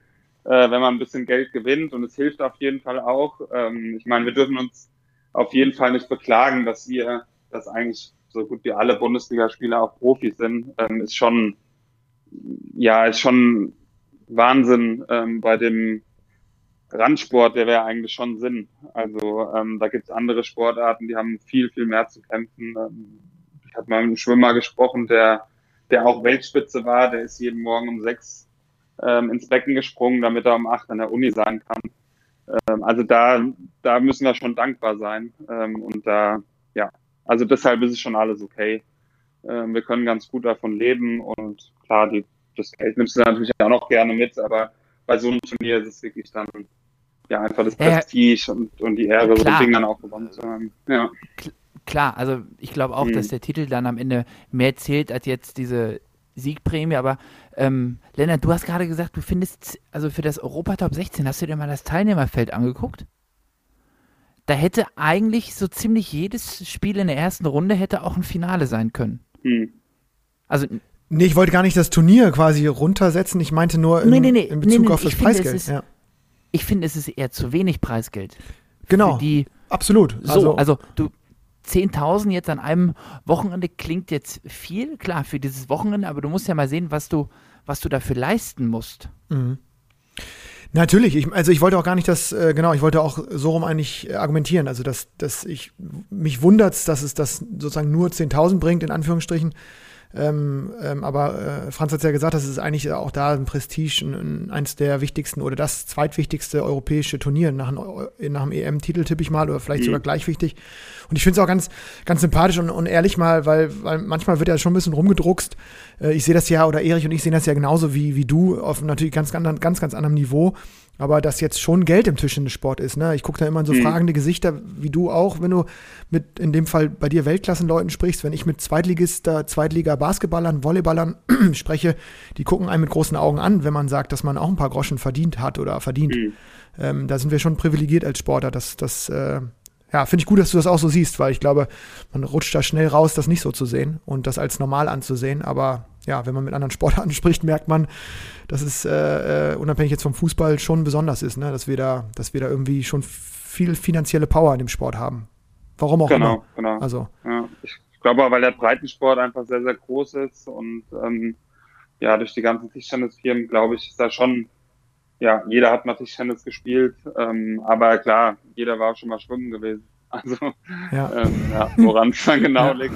äh, wenn man ein bisschen Geld gewinnt und es hilft auf jeden Fall auch. Ähm, ich meine, wir dürfen uns auf jeden Fall nicht beklagen, dass wir, dass eigentlich so gut wie alle Bundesligaspieler auch Profis sind, ähm, ist schon, ja, ist schon Wahnsinn ähm, bei dem Randsport, der wäre eigentlich schon Sinn. Also ähm, da gibt's andere Sportarten, die haben viel, viel mehr zu kämpfen. Ähm, habe mal mit einem Schwimmer gesprochen, der, der auch Weltspitze war, der ist jeden Morgen um sechs ähm, ins Becken gesprungen, damit er um acht an der Uni sein kann. Ähm, also da, da müssen wir schon dankbar sein. Ähm, und da, ja, also deshalb ist es schon alles okay. Ähm, wir können ganz gut davon leben und klar, die, das Geld nimmst du natürlich auch noch gerne mit, aber bei so einem Turnier ist es wirklich dann ja einfach das Prestige ja, und, und die Ehre, so ein Ding dann auch gewonnen zu haben. Ja. Klar, also ich glaube auch, mhm. dass der Titel dann am Ende mehr zählt als jetzt diese Siegprämie, aber ähm, Lennart, du hast gerade gesagt, du findest, also für das Europatop 16, hast du dir mal das Teilnehmerfeld angeguckt? Da hätte eigentlich so ziemlich jedes Spiel in der ersten Runde hätte auch ein Finale sein können. Mhm. Also Nee, ich wollte gar nicht das Turnier quasi runtersetzen. Ich meinte nur in, nee, nee, nee, in Bezug auf das Preisgeld. Ist, ja. Ich finde, es ist eher zu wenig Preisgeld. Genau. Die, absolut. So, also, also du, 10.000 jetzt an einem Wochenende klingt jetzt viel, klar, für dieses Wochenende, aber du musst ja mal sehen, was du, was du dafür leisten musst. Mhm. Natürlich, ich, also ich wollte auch gar nicht das, äh, genau, ich wollte auch so rum eigentlich argumentieren, also dass, dass ich, mich wundert, dass es das sozusagen nur 10.000 bringt, in Anführungsstrichen, ähm, ähm, aber äh, Franz hat ja gesagt, das ist eigentlich auch da ein Prestige, ein, eins der wichtigsten oder das zweitwichtigste europäische Turnier nach, einem, nach einem EM-Titel, tippe ich mal, oder vielleicht mhm. sogar gleich wichtig. Und ich finde es auch ganz, ganz sympathisch und, und ehrlich mal, weil, weil manchmal wird ja schon ein bisschen rumgedruckst. Äh, ich sehe das ja, oder Erich und ich sehen das ja genauso wie, wie du, auf natürlich ganz, ganz, ganz, ganz anderem Niveau aber dass jetzt schon Geld im Tisch in den Sport ist. Ne? Ich gucke da immer in so mhm. fragende Gesichter, wie du auch, wenn du mit, in dem Fall bei dir Weltklassenleuten sprichst, wenn ich mit Zweitligista, Zweitliga-Basketballern, Volleyballern spreche, die gucken einen mit großen Augen an, wenn man sagt, dass man auch ein paar Groschen verdient hat oder verdient. Mhm. Ähm, da sind wir schon privilegiert als Sportler. Das, das äh, ja, finde ich gut, dass du das auch so siehst, weil ich glaube, man rutscht da schnell raus, das nicht so zu sehen und das als normal anzusehen. Aber ja, wenn man mit anderen Sportarten spricht, merkt man, dass es äh, äh, unabhängig jetzt vom Fußball schon besonders ist, ne? dass wir da, dass wir da irgendwie schon viel finanzielle Power in dem Sport haben. Warum auch genau, immer. Genau, Also. Ja, ich glaube weil der Breitensport einfach sehr, sehr groß ist und ähm, ja, durch die ganzen Tischtennisfirmen, glaube ich, ist da schon, ja, jeder hat mal Tischtennis gespielt, ähm, aber klar, jeder war auch schon mal schwimmen gewesen. Also, ja. Ähm, ja woran es dann genau liegt,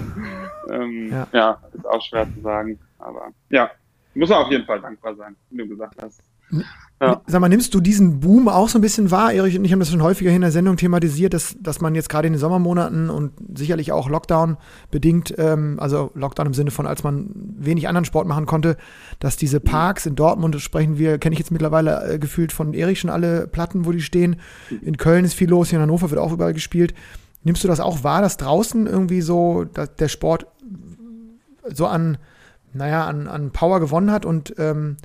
ähm, ja. ja, ist auch schwer zu sagen. Aber ja, muss man auf jeden Fall dankbar sein, wie du gesagt hast. Ja. Sag mal, nimmst du diesen Boom auch so ein bisschen wahr? Erich und ich haben das schon häufiger in der Sendung thematisiert, dass, dass man jetzt gerade in den Sommermonaten und sicherlich auch Lockdown bedingt, ähm, also Lockdown im Sinne von, als man wenig anderen Sport machen konnte, dass diese Parks in Dortmund, sprechen wir, kenne ich jetzt mittlerweile äh, gefühlt von Erich schon alle Platten, wo die stehen. In Köln ist viel los, hier in Hannover wird auch überall gespielt. Nimmst du das auch wahr, dass draußen irgendwie so dass der Sport so an naja, an, an Power gewonnen hat und ähm,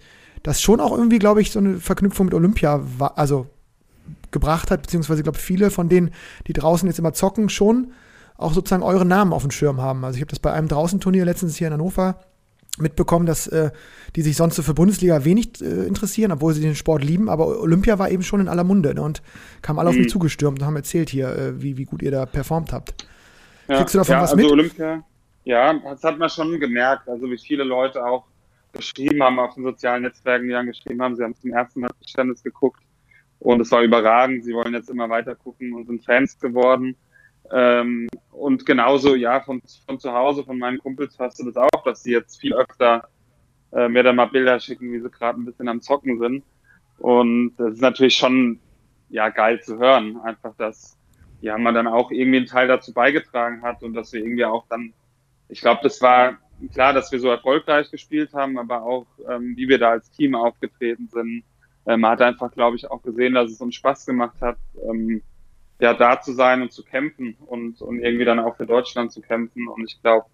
das schon auch irgendwie, glaube ich, so eine Verknüpfung mit Olympia war, also gebracht hat, beziehungsweise, ich glaube, viele von denen, die draußen jetzt immer zocken, schon auch sozusagen eure Namen auf dem Schirm haben. Also ich habe das bei einem Draußenturnier letztens hier in Hannover mitbekommen, dass äh, die sich sonst so für Bundesliga wenig äh, interessieren, obwohl sie den Sport lieben, aber Olympia war eben schon in aller Munde ne, und kamen alle mhm. auf mich mhm. zugestürmt und haben erzählt hier, äh, wie, wie gut ihr da performt habt. Ja, Kriegst du davon ja, was also mit? Olympia, ja, das hat man schon gemerkt. Also wie viele Leute auch geschrieben haben auf den sozialen Netzwerken, die dann geschrieben haben, sie haben zum ersten Mal Tischtennis geguckt und es war überragend. Sie wollen jetzt immer weiter gucken und sind Fans geworden. Ähm, und genauso, ja, von, von zu Hause, von meinen Kumpels hast du das auch, dass sie jetzt viel öfter äh, mir dann mal Bilder schicken, wie sie gerade ein bisschen am Zocken sind. Und das ist natürlich schon ja geil zu hören, einfach, dass ja man dann auch irgendwie einen Teil dazu beigetragen hat und dass wir irgendwie auch dann ich glaube, das war klar, dass wir so erfolgreich gespielt haben, aber auch, ähm, wie wir da als Team aufgetreten sind. Äh, man hat einfach, glaube ich, auch gesehen, dass es uns Spaß gemacht hat, ähm, ja, da zu sein und zu kämpfen und, und irgendwie dann auch für Deutschland zu kämpfen. Und ich glaube,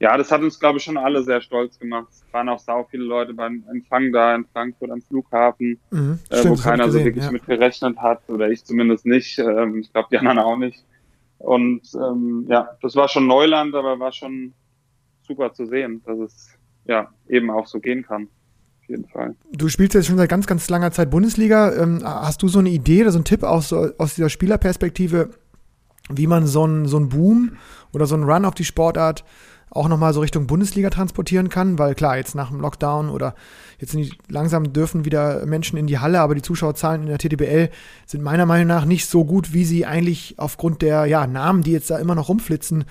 ja, das hat uns, glaube ich, schon alle sehr stolz gemacht. Es waren auch sau viele Leute beim Empfang da in Frankfurt am Flughafen, mhm, äh, stimmt, wo keiner gesehen, so wirklich ja. mit gerechnet hat, oder ich zumindest nicht. Ähm, ich glaube, die anderen auch nicht. Und ähm, ja, das war schon Neuland, aber war schon super zu sehen, dass es ja eben auch so gehen kann. Auf jeden Fall. Du spielst jetzt schon seit ganz, ganz langer Zeit Bundesliga. Ähm, hast du so eine Idee oder so einen Tipp aus, aus dieser Spielerperspektive, wie man so einen so einen Boom oder so einen Run auf die Sportart auch nochmal so Richtung Bundesliga transportieren kann, weil klar, jetzt nach dem Lockdown oder jetzt die, langsam dürfen wieder Menschen in die Halle, aber die Zuschauerzahlen in der TTBL sind meiner Meinung nach nicht so gut, wie sie eigentlich aufgrund der ja, Namen, die jetzt da immer noch rumflitzen.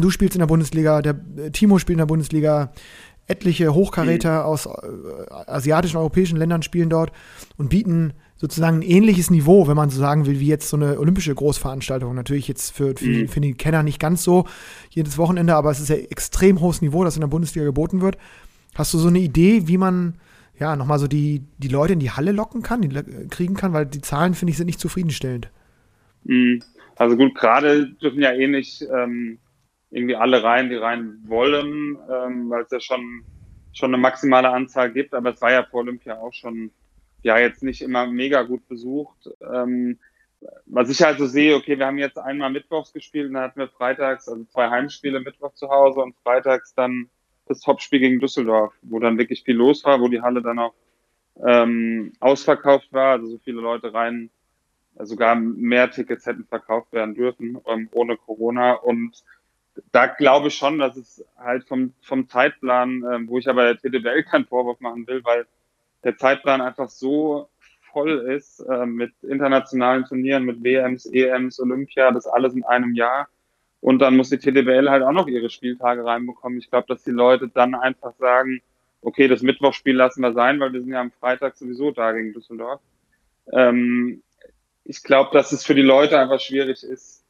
Du spielst in der Bundesliga, der äh, Timo spielt in der Bundesliga, etliche Hochkaräter mhm. aus äh, asiatischen, europäischen Ländern spielen dort und bieten sozusagen ein ähnliches Niveau, wenn man so sagen will, wie jetzt so eine olympische Großveranstaltung. Natürlich jetzt für, für, mhm. für die Kenner nicht ganz so jedes Wochenende, aber es ist ja extrem hohes Niveau, das in der Bundesliga geboten wird. Hast du so eine Idee, wie man ja nochmal so die, die Leute in die Halle locken kann, die kriegen kann, weil die Zahlen, finde ich, sind nicht zufriedenstellend. Mhm. Also gut, gerade dürfen ja eh nicht ähm, irgendwie alle rein, die rein wollen, ähm, weil es ja schon, schon eine maximale Anzahl gibt, aber es war ja vor Olympia auch schon ja jetzt nicht immer mega gut besucht. Ähm, was ich halt so sehe, okay, wir haben jetzt einmal mittwochs gespielt und dann hatten wir freitags, also zwei Heimspiele Mittwoch zu Hause und freitags dann das Topspiel gegen Düsseldorf, wo dann wirklich viel los war, wo die Halle dann auch ähm, ausverkauft war, also so viele Leute rein, also sogar mehr Tickets hätten verkauft werden dürfen ähm, ohne Corona und da glaube ich schon, dass es halt vom, vom Zeitplan, ähm, wo ich aber der TTBL keinen Vorwurf machen will, weil der Zeitplan einfach so voll ist äh, mit internationalen Turnieren, mit WMs, EMs, Olympia, das alles in einem Jahr. Und dann muss die TDBL halt auch noch ihre Spieltage reinbekommen. Ich glaube, dass die Leute dann einfach sagen, okay, das Mittwochspiel lassen wir sein, weil wir sind ja am Freitag sowieso da gegen Düsseldorf. Ähm, ich glaube, dass es für die Leute einfach schwierig ist,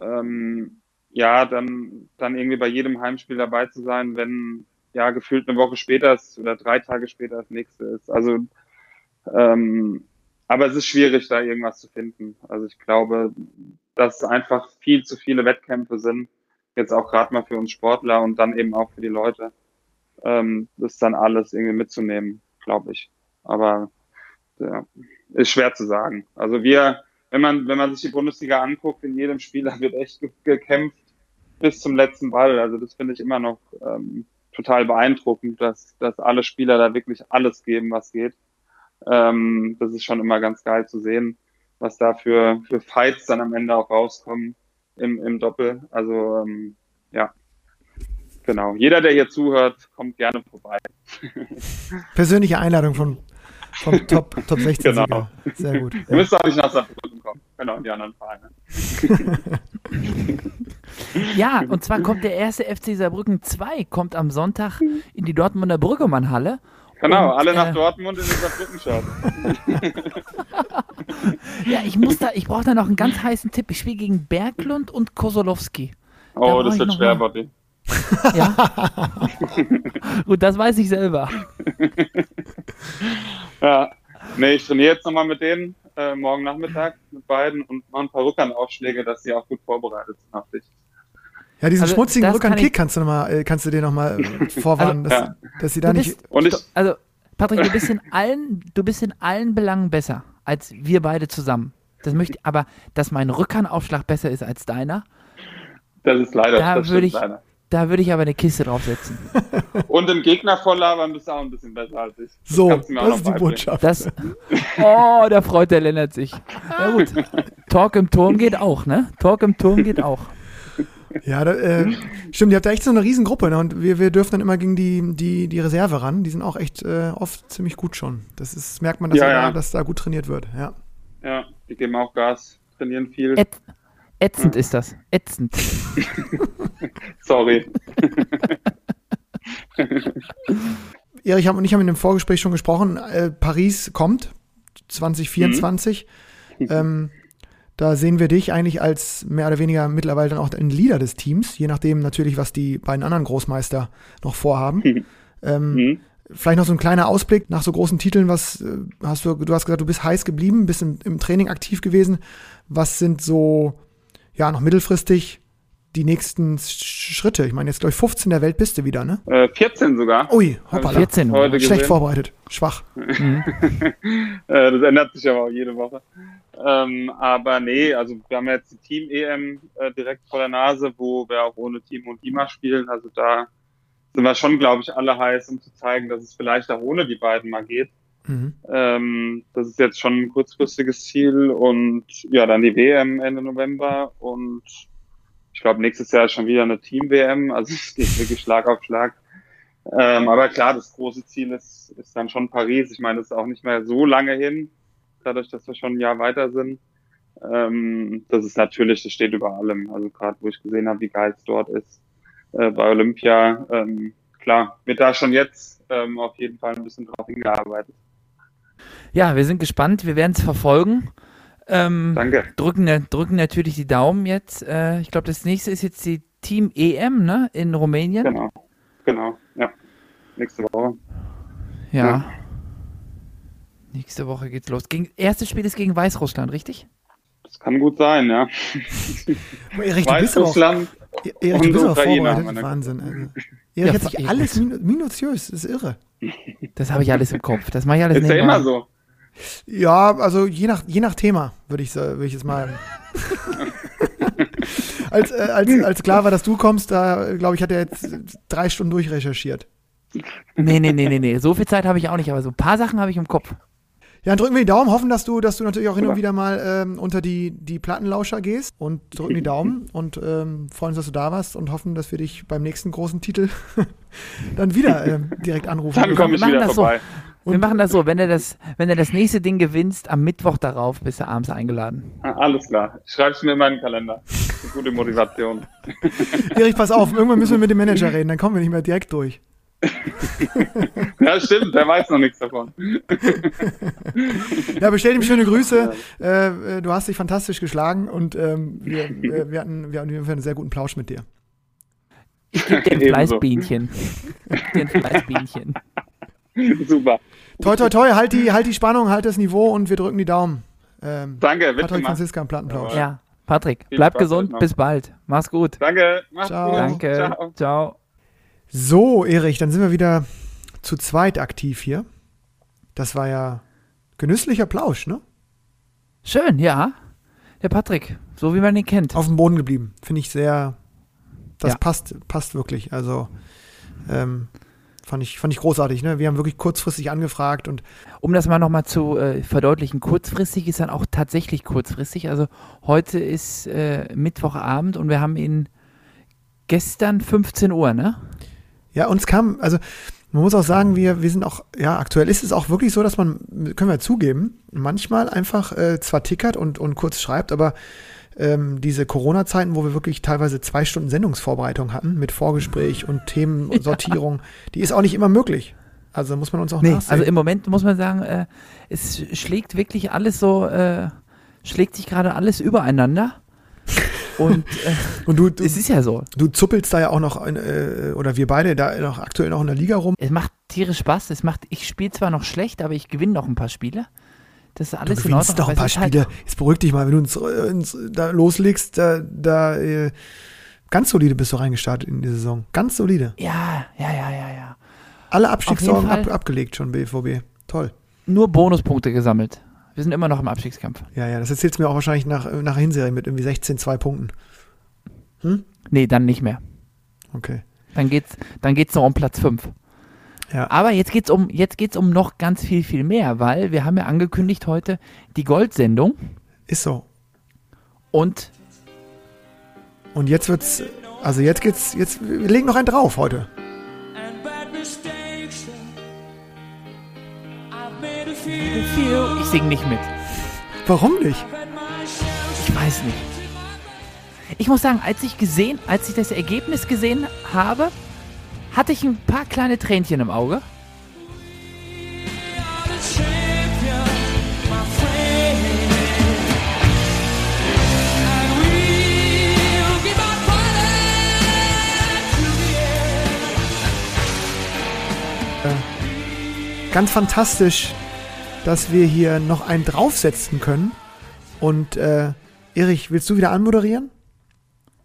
ähm, ja, dann, dann irgendwie bei jedem Heimspiel dabei zu sein, wenn, ja gefühlt eine Woche später ist oder drei Tage später das nächste ist. Also ähm, aber es ist schwierig, da irgendwas zu finden. Also ich glaube, dass einfach viel zu viele Wettkämpfe sind, jetzt auch gerade mal für uns Sportler und dann eben auch für die Leute, ähm, das dann alles irgendwie mitzunehmen, glaube ich. Aber ja, ist schwer zu sagen. Also wir, wenn man, wenn man sich die Bundesliga anguckt, in jedem Spieler wird echt gekämpft bis zum letzten Ball. Also das finde ich immer noch ähm, total beeindruckend, dass, dass alle Spieler da wirklich alles geben, was geht. Ähm, das ist schon immer ganz geil zu sehen, was da für, für Fights dann am Ende auch rauskommen im, im Doppel. Also ähm, ja, genau. Jeder, der hier zuhört, kommt gerne vorbei. Persönliche Einladung von vom Top, Top 16 genau. Sieger. Sehr gut. Ihr müsst auch nicht nach Saarbrücken kommen. Genau, die anderen Vereine. ja, und zwar kommt der erste FC Saarbrücken 2, kommt am Sonntag in die Dortmunder Brüggemann-Halle. Genau, und, alle nach äh, Dortmund in den Saarbrücken ja, ich muss da, ich brauche da noch einen ganz heißen Tipp. Ich spiele gegen Berglund und Kosolowski. Oh, da das wird schwer, Bobby. Ja. Gut, das weiß ich selber. ja. Nee, ich trainiere jetzt nochmal mit denen äh, morgen Nachmittag mit beiden und mache ein paar Rückhandaufschläge, dass sie auch gut vorbereitet sind auf dich. Ja, diesen also, schmutzigen Rückhandkick kann kannst du, noch mal, äh, kannst du dir nochmal äh, vorwarnen, dass, ja. dass sie da du nicht. Bist, und ich, also, Patrick, du bist, in allen, du bist in allen Belangen besser als wir beide zusammen. Das möchte, aber dass mein Rückhandaufschlag besser ist als deiner, das ist leider. Da würde ich, leider. Da würde ich aber eine Kiste draufsetzen. Und im Gegner voll labern bist du auch ein bisschen besser als ich. Das so, das ist die Botschaft. Das, oh, da freut der Lennart sich. Ja gut, Talk im Turm geht auch, ne? Talk im Turm geht auch. Ja, da, äh, stimmt, ihr habt da echt so eine Riesengruppe, ne? Und wir, wir dürfen dann immer gegen die, die, die Reserve ran. Die sind auch echt äh, oft ziemlich gut schon. Das ist, merkt man, dass, ja, ja. Da, dass da gut trainiert wird, ja. Ja, die geben auch Gas, trainieren viel. Ä ätzend ja. ist das. Ätzend. Sorry. Erich und ich haben in dem Vorgespräch schon gesprochen. Äh, Paris kommt 2024. Mhm. Ähm, da sehen wir dich eigentlich als mehr oder weniger mittlerweile dann auch ein Leader des Teams, je nachdem natürlich, was die beiden anderen Großmeister noch vorhaben. Mhm. Ähm, mhm. Vielleicht noch so ein kleiner Ausblick nach so großen Titeln. Was äh, hast du? Du hast gesagt, du bist heiß geblieben, bist im, im Training aktiv gewesen. Was sind so ja noch mittelfristig die nächsten Schritte? Ich meine, jetzt glaube ich 15 der Welt bist du wieder, ne? Äh, 14 sogar. Ui, hoppala. 14. Heute Schlecht gesehen. vorbereitet. Schwach. Mhm. Das ändert sich aber auch jede Woche. Ähm, aber nee, also wir haben jetzt die Team-EM äh, direkt vor der Nase, wo wir auch ohne Team und Ima spielen. Also da sind wir schon, glaube ich, alle heiß, um zu zeigen, dass es vielleicht auch ohne die beiden mal geht. Mhm. Ähm, das ist jetzt schon ein kurzfristiges Ziel und ja, dann die WM Ende November und ich glaube, nächstes Jahr ist schon wieder eine Team-WM, also es geht wirklich Schlag auf Schlag. Ähm, aber klar, das große Ziel ist, ist dann schon Paris. Ich meine, das ist auch nicht mehr so lange hin, dadurch, dass wir schon ein Jahr weiter sind. Ähm, das ist natürlich, das steht über allem. Also gerade, wo ich gesehen habe, wie geil es dort ist äh, bei Olympia, ähm, klar, wird da schon jetzt ähm, auf jeden Fall ein bisschen drauf hingearbeitet. Ja, wir sind gespannt, wir werden es verfolgen. Ähm, Danke. Drücken, drücken natürlich die Daumen jetzt. Äh, ich glaube, das nächste ist jetzt die Team EM, ne? In Rumänien. Genau, genau, ja. Nächste Woche. Ja. Ja. Nächste Woche geht's los. Gegen, erstes Spiel ist gegen Weißrussland, richtig? Das kann gut sein, ja. Erich, du bist auch, Weißrussland, Erich, du bist Ukraine haben vorbereitet. Wahnsinn. Also. Erich Ja, hat sich alles minu minutiös, das ist irre. Das habe ich alles im Kopf. Das mache ich alles ist ja immer so. Ja, also je nach, je nach Thema, würde ich, sa- würde ich jetzt mal. als, äh, als, als klar war, dass du kommst, da glaube ich, hat er jetzt drei Stunden durchrecherchiert. Nee, nee, nee, nee, nee. So viel Zeit habe ich auch nicht, aber so ein paar Sachen habe ich im Kopf. Ja, dann drücken wir die Daumen, hoffen, dass du, dass du natürlich auch hin und wieder mal ähm, unter die, die Plattenlauscher gehst und drücken die Daumen und ähm, freuen uns, dass du da warst und hoffen, dass wir dich beim nächsten großen Titel dann wieder ähm, direkt anrufen. Dann komme ich machen wieder das so. Vorbei. wir Und- machen das so, wenn du das, wenn du das nächste Ding gewinnst, am Mittwoch darauf bist du abends eingeladen. Ah, Alles klar. Ich schreibe es mir in meinen Kalender. Gute Motivation. Erich, pass auf, irgendwann müssen wir mit dem Manager reden, dann kommen wir nicht mehr direkt durch. Ja, stimmt, der weiß noch nichts davon. Ja, bestell ihm schöne Grüße. Äh, äh, du hast dich fantastisch geschlagen und ähm, wir, äh, wir, hatten, wir hatten auf jeden Fall einen sehr guten Plausch mit dir. Ich gebe dir ein. Fleißbienchen. Ich geb dir ein Fleißbienchen. Super. Toi, toi, toi, halt die, halt die Spannung, halt das Niveau und wir drücken die Daumen. Ähm, Danke, wird Patrick gemacht. Franziska im Plattenplausch. Ja, Patrick, Viel bleib Spaß gesund, bis bald. Mach's gut. Danke, macht's Ciao. gut. Danke. Ciao. Ciao. So, Erich, dann sind wir wieder zu zweit aktiv hier. Das war ja genüsslicher Plausch, ne? Schön, ja. Der Patrick, so wie man ihn kennt. Auf dem Boden geblieben. Finde ich sehr. Das Ja. passt, passt wirklich. Also ähm, fand, ich, fand ich großartig, ne? Wir haben wirklich kurzfristig angefragt und Um das mal nochmal zu äh, verdeutlichen, kurzfristig ist dann auch tatsächlich kurzfristig. Also heute ist äh, Mittwochabend und wir haben ihn gestern 15 Uhr, ne? Ja, uns kam, also man muss auch sagen, wir, wir sind auch, ja, aktuell ist es auch wirklich so, dass man, können wir zugeben, manchmal einfach äh, zwar tickert und, und kurz schreibt, aber ähm, diese Corona-Zeiten, wo wir wirklich teilweise zwei Stunden Sendungsvorbereitung hatten mit Vorgespräch und Themen und Sortierung, die ist auch nicht immer möglich. Also muss man uns auch Nee, nachsehen. also im Moment muss man sagen, äh, es schlägt wirklich alles so, äh, schlägt sich gerade alles übereinander. Und äh, und du, du, es ist ja so. du zuppelst da ja auch noch, in, äh, oder wir beide da noch aktuell noch in der Liga rum. Es macht tierisch Spaß. Es macht, ich spiele zwar noch schlecht, aber ich gewinne noch ein paar Spiele. Das ist Du alles in gewinnst Ordnung. doch ein paar halt- Spiele. Jetzt beruhig dich mal, wenn du uns, uns da loslegst, da, da äh, ganz solide bist du reingestartet in die Saison. Ganz solide. Ja, ja, ja, ja, ja. Alle Abstiegssorgen ab, abgelegt schon, BVB. Toll. Nur Bonuspunkte gesammelt. Wir sind immer noch im Abstiegskampf. Ja, ja, das erzählst du mir auch wahrscheinlich nach, nach der Hinserie mit irgendwie 16, 2 Punkten. Nee, dann nicht mehr. Okay. Dann geht's, dann geht's noch um Platz 5. Ja. Aber jetzt geht's um, jetzt geht's um noch ganz viel, viel mehr, weil wir haben ja angekündigt heute die Goldsendung Ist so. und Und jetzt wird's, also jetzt geht's, jetzt, wir legen noch einen drauf heute. ich sing nicht mit. Warum nicht? Ich weiß nicht. Ich muss sagen, als ich gesehen, als ich das Ergebnis gesehen habe, hatte ich ein paar kleine Tränchen im Auge. end. Ganz fantastisch, dass wir hier noch einen draufsetzen können. Und äh, Erich, willst du wieder anmoderieren?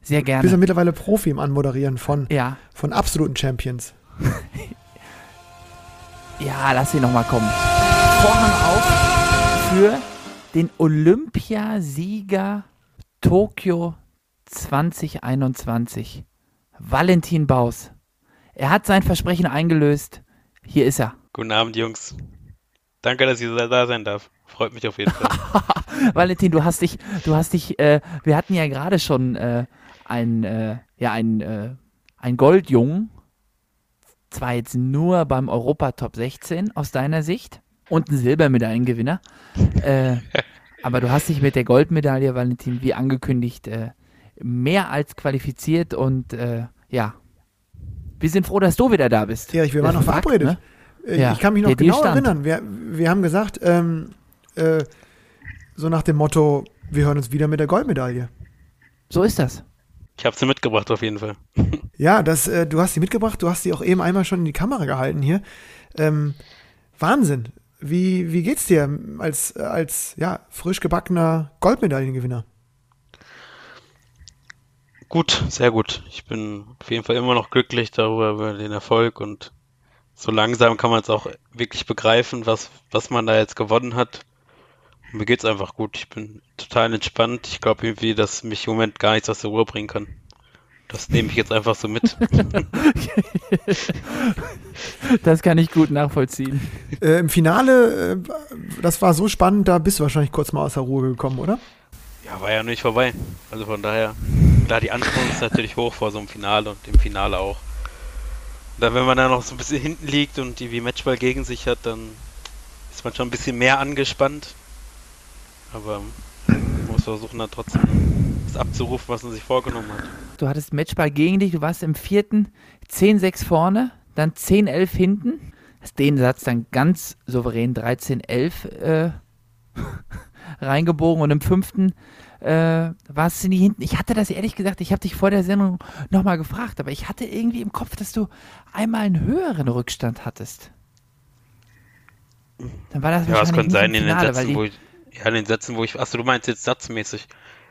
Sehr Du bist ja gerne. mittlerweile Profi im Anmoderieren von, Ja, von absoluten Champions. ja, lass sie nochmal kommen. Vorhang auf für den Olympiasieger Tokio 2021. Valentin Baus. Er hat sein Versprechen eingelöst. Hier ist er. Guten Abend, Jungs. Danke, dass ich da sein darf. Freut mich auf jeden Fall. Valentin, du hast dich, du hast dich, äh, wir hatten ja gerade schon äh, ein, äh, ja, ein, äh, ein Goldjungen, zwar jetzt nur beim Europa Top 16 aus deiner Sicht und ein Silbermedaillengewinner, äh, aber du hast dich mit der Goldmedaille, Valentin, wie angekündigt, äh, mehr als qualifiziert und äh, ja, wir sind froh, dass du wieder da bist. Ja, ich, wir waren noch verabredet. ne? Äh, Ja, ich kann mich noch genau stand. erinnern. Wir, wir haben gesagt, ähm, äh, so nach dem Motto, wir hören uns wieder mit der Goldmedaille. So ist das. Ich habe sie mitgebracht auf jeden Fall. Ja, das, äh, du hast sie mitgebracht, du hast sie auch eben einmal schon in die Kamera gehalten hier. Ähm, Wahnsinn. Wie, wie geht's dir als, als ja, frisch gebackener Goldmedaillengewinner? Gut, sehr gut. Ich bin auf jeden Fall immer noch glücklich darüber, über den Erfolg und so langsam kann man es auch wirklich begreifen, was, was man da jetzt gewonnen hat. Und mir geht's einfach gut. Ich bin total entspannt. Ich glaube irgendwie, dass mich im Moment gar nichts aus der Ruhe bringen kann. Das nehme ich jetzt einfach so mit. Das kann ich gut nachvollziehen. Äh, Im Finale, äh, das war so spannend, da bist du wahrscheinlich kurz mal aus der Ruhe gekommen, oder? Ja, war ja noch nicht vorbei. Also von daher, klar, die Anspannung ist natürlich hoch vor so einem Finale und im Finale auch. Dann, wenn man da noch so ein bisschen hinten liegt und die wie Matchball gegen sich hat, dann ist man schon ein bisschen mehr angespannt. Aber man muss versuchen, dann trotzdem das abzurufen, was man sich vorgenommen hat. Du hattest Matchball gegen dich, du warst im vierten 10-6 vorne, dann 10-11 hinten. Hast den Satz dann ganz souverän 13-11 äh, reingebogen und im fünften äh, warst du nie hinten. Ich hatte das ehrlich gesagt, ich habe dich vor der Sendung nochmal gefragt, aber ich hatte irgendwie im Kopf, dass du einmal einen höheren Rückstand hattest. Dann war das Ja, es könnte sein in den Finale, Sätzen, wo ich, ja, in den Sätzen, wo ich, achso, du meinst jetzt satzmäßig.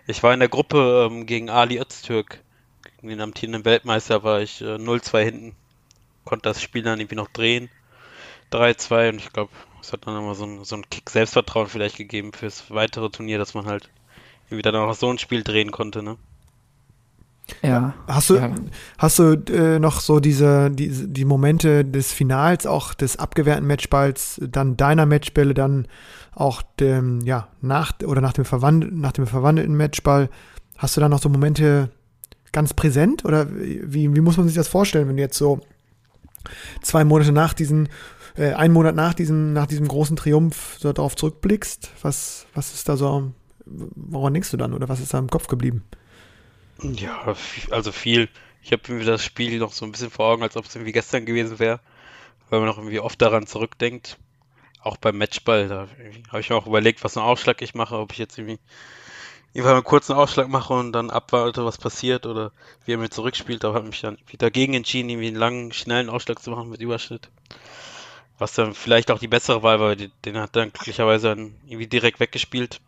Ich war in der Gruppe ähm, gegen Ali Öztürk, gegen den amtierenden Weltmeister, war ich äh, 0-2 hinten. Konnte das Spiel dann irgendwie noch drehen. 3-2 und ich glaube, es hat dann nochmal so ein, so ein Kick Selbstvertrauen vielleicht gegeben fürs weitere Turnier, dass man halt irgendwie dann auch noch so ein Spiel drehen konnte, ne? ja. Hast du, Ja. hast du äh, noch so diese, diese, die Momente des Finals, auch des abgewehrten Matchballs, dann deiner Matchbälle, dann auch dem, ja, nach oder nach dem, verwand, nach dem verwandelten Matchball, hast du da noch so Momente ganz präsent? Oder wie, wie muss man sich das vorstellen, wenn du jetzt so zwei Monate nach diesen, äh, einen Monat nach diesem, nach diesem großen Triumph so darauf zurückblickst? Was, was ist da so, woran denkst du dann oder was ist da im Kopf geblieben? Ja, also viel. Ich habe mir das Spiel noch so ein bisschen vor Augen, als ob es irgendwie gestern gewesen wäre, weil man noch irgendwie oft daran zurückdenkt. Auch beim Matchball, da habe ich mir auch überlegt, was für einen Aufschlag ich mache, ob ich jetzt irgendwie einfach einen kurzen Aufschlag mache und dann abwarte, was passiert oder wie er mir zurückspielt. Da habe ich mich dann dagegen entschieden, irgendwie einen langen, schnellen Aufschlag zu machen mit Überschnitt. Was dann vielleicht auch die bessere Wahl war, die- den hat dann glücklicherweise dann irgendwie direkt weggespielt.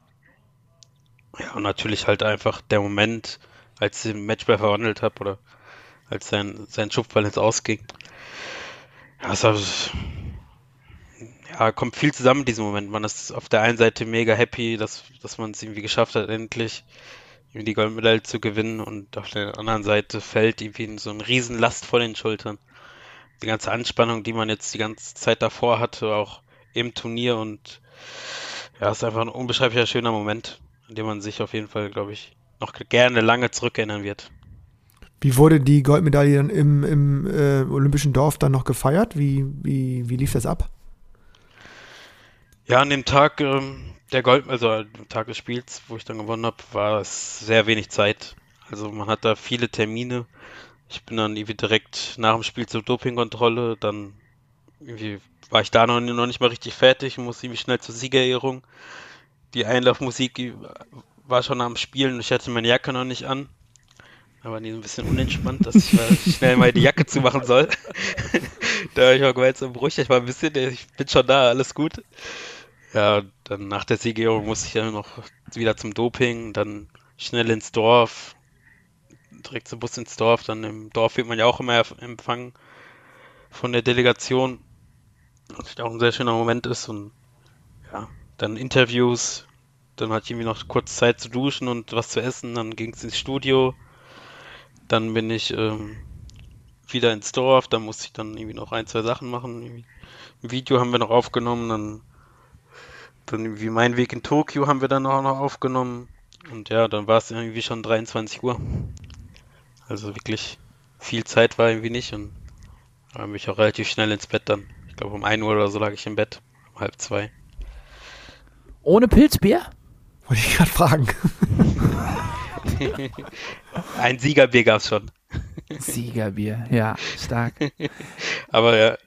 Ja, und natürlich halt einfach der Moment, als ich den Matchball verwandelt habe oder als sein, sein Schupfball ins Ausging. Ja, es war, ja, kommt viel zusammen in diesem Moment. Man ist auf der einen Seite mega happy, dass, dass man es irgendwie geschafft hat, endlich die Goldmedaille zu gewinnen und auf der anderen Seite fällt irgendwie so eine Riesenlast vor den Schultern. Die ganze Anspannung, die man jetzt die ganze Zeit davor hatte, auch im Turnier und ja, ist einfach ein unbeschreiblicher schöner Moment, an dem man sich auf jeden Fall, glaube ich, noch gerne lange zurückerinnern wird. Wie wurde die Goldmedaille dann im, im äh, Olympischen Dorf dann noch gefeiert? Wie, wie, wie lief das ab? Ja, an dem Tag ähm, der Gold, also am Tag des Spiels, wo ich dann gewonnen habe, war es sehr wenig Zeit. Also man hat da viele Termine. Ich bin dann irgendwie direkt nach dem Spiel zur Dopingkontrolle, dann irgendwie war ich da noch, noch nicht mal richtig fertig, musste irgendwie schnell zur Siegerehrung. Die Einlaufmusik war schon am Spielen und ich hatte meine Jacke noch nicht an. Da war die ein bisschen unentspannt, dass ich mal schnell mal die Jacke zumachen soll. da habe ich auch gemeint, so beruhigt euch mal ein bisschen, ich bin schon da, alles gut. Ja, dann nach der Siegerehrung musste ich ja noch wieder zum Doping, dann schnell ins Dorf, direkt zum Bus ins Dorf. Dann im Dorf wird man ja auch immer empfangen von der Delegation, was auch ein sehr schöner Moment ist. Und ja, dann Interviews, dann hatte ich irgendwie noch kurz Zeit zu duschen und was zu essen, dann ging es ins Studio. Dann bin ich ähm, wieder ins Dorf, dann musste ich dann irgendwie noch ein, zwei Sachen machen. Ein Video haben wir noch aufgenommen, dann Dann irgendwie mein Weg in Tokio haben wir dann auch noch aufgenommen. Und ja, dann war es irgendwie schon 23 Uhr. Also wirklich viel Zeit war irgendwie nicht und dann bin ich auch relativ schnell ins Bett dann. Ich glaube um 1 Uhr oder so lag ich im Bett. Um halb zwei. Ohne Pilzbier? Wollte ich gerade fragen. Ein Siegerbier gab es schon. Siegerbier, ja, stark. Aber ja,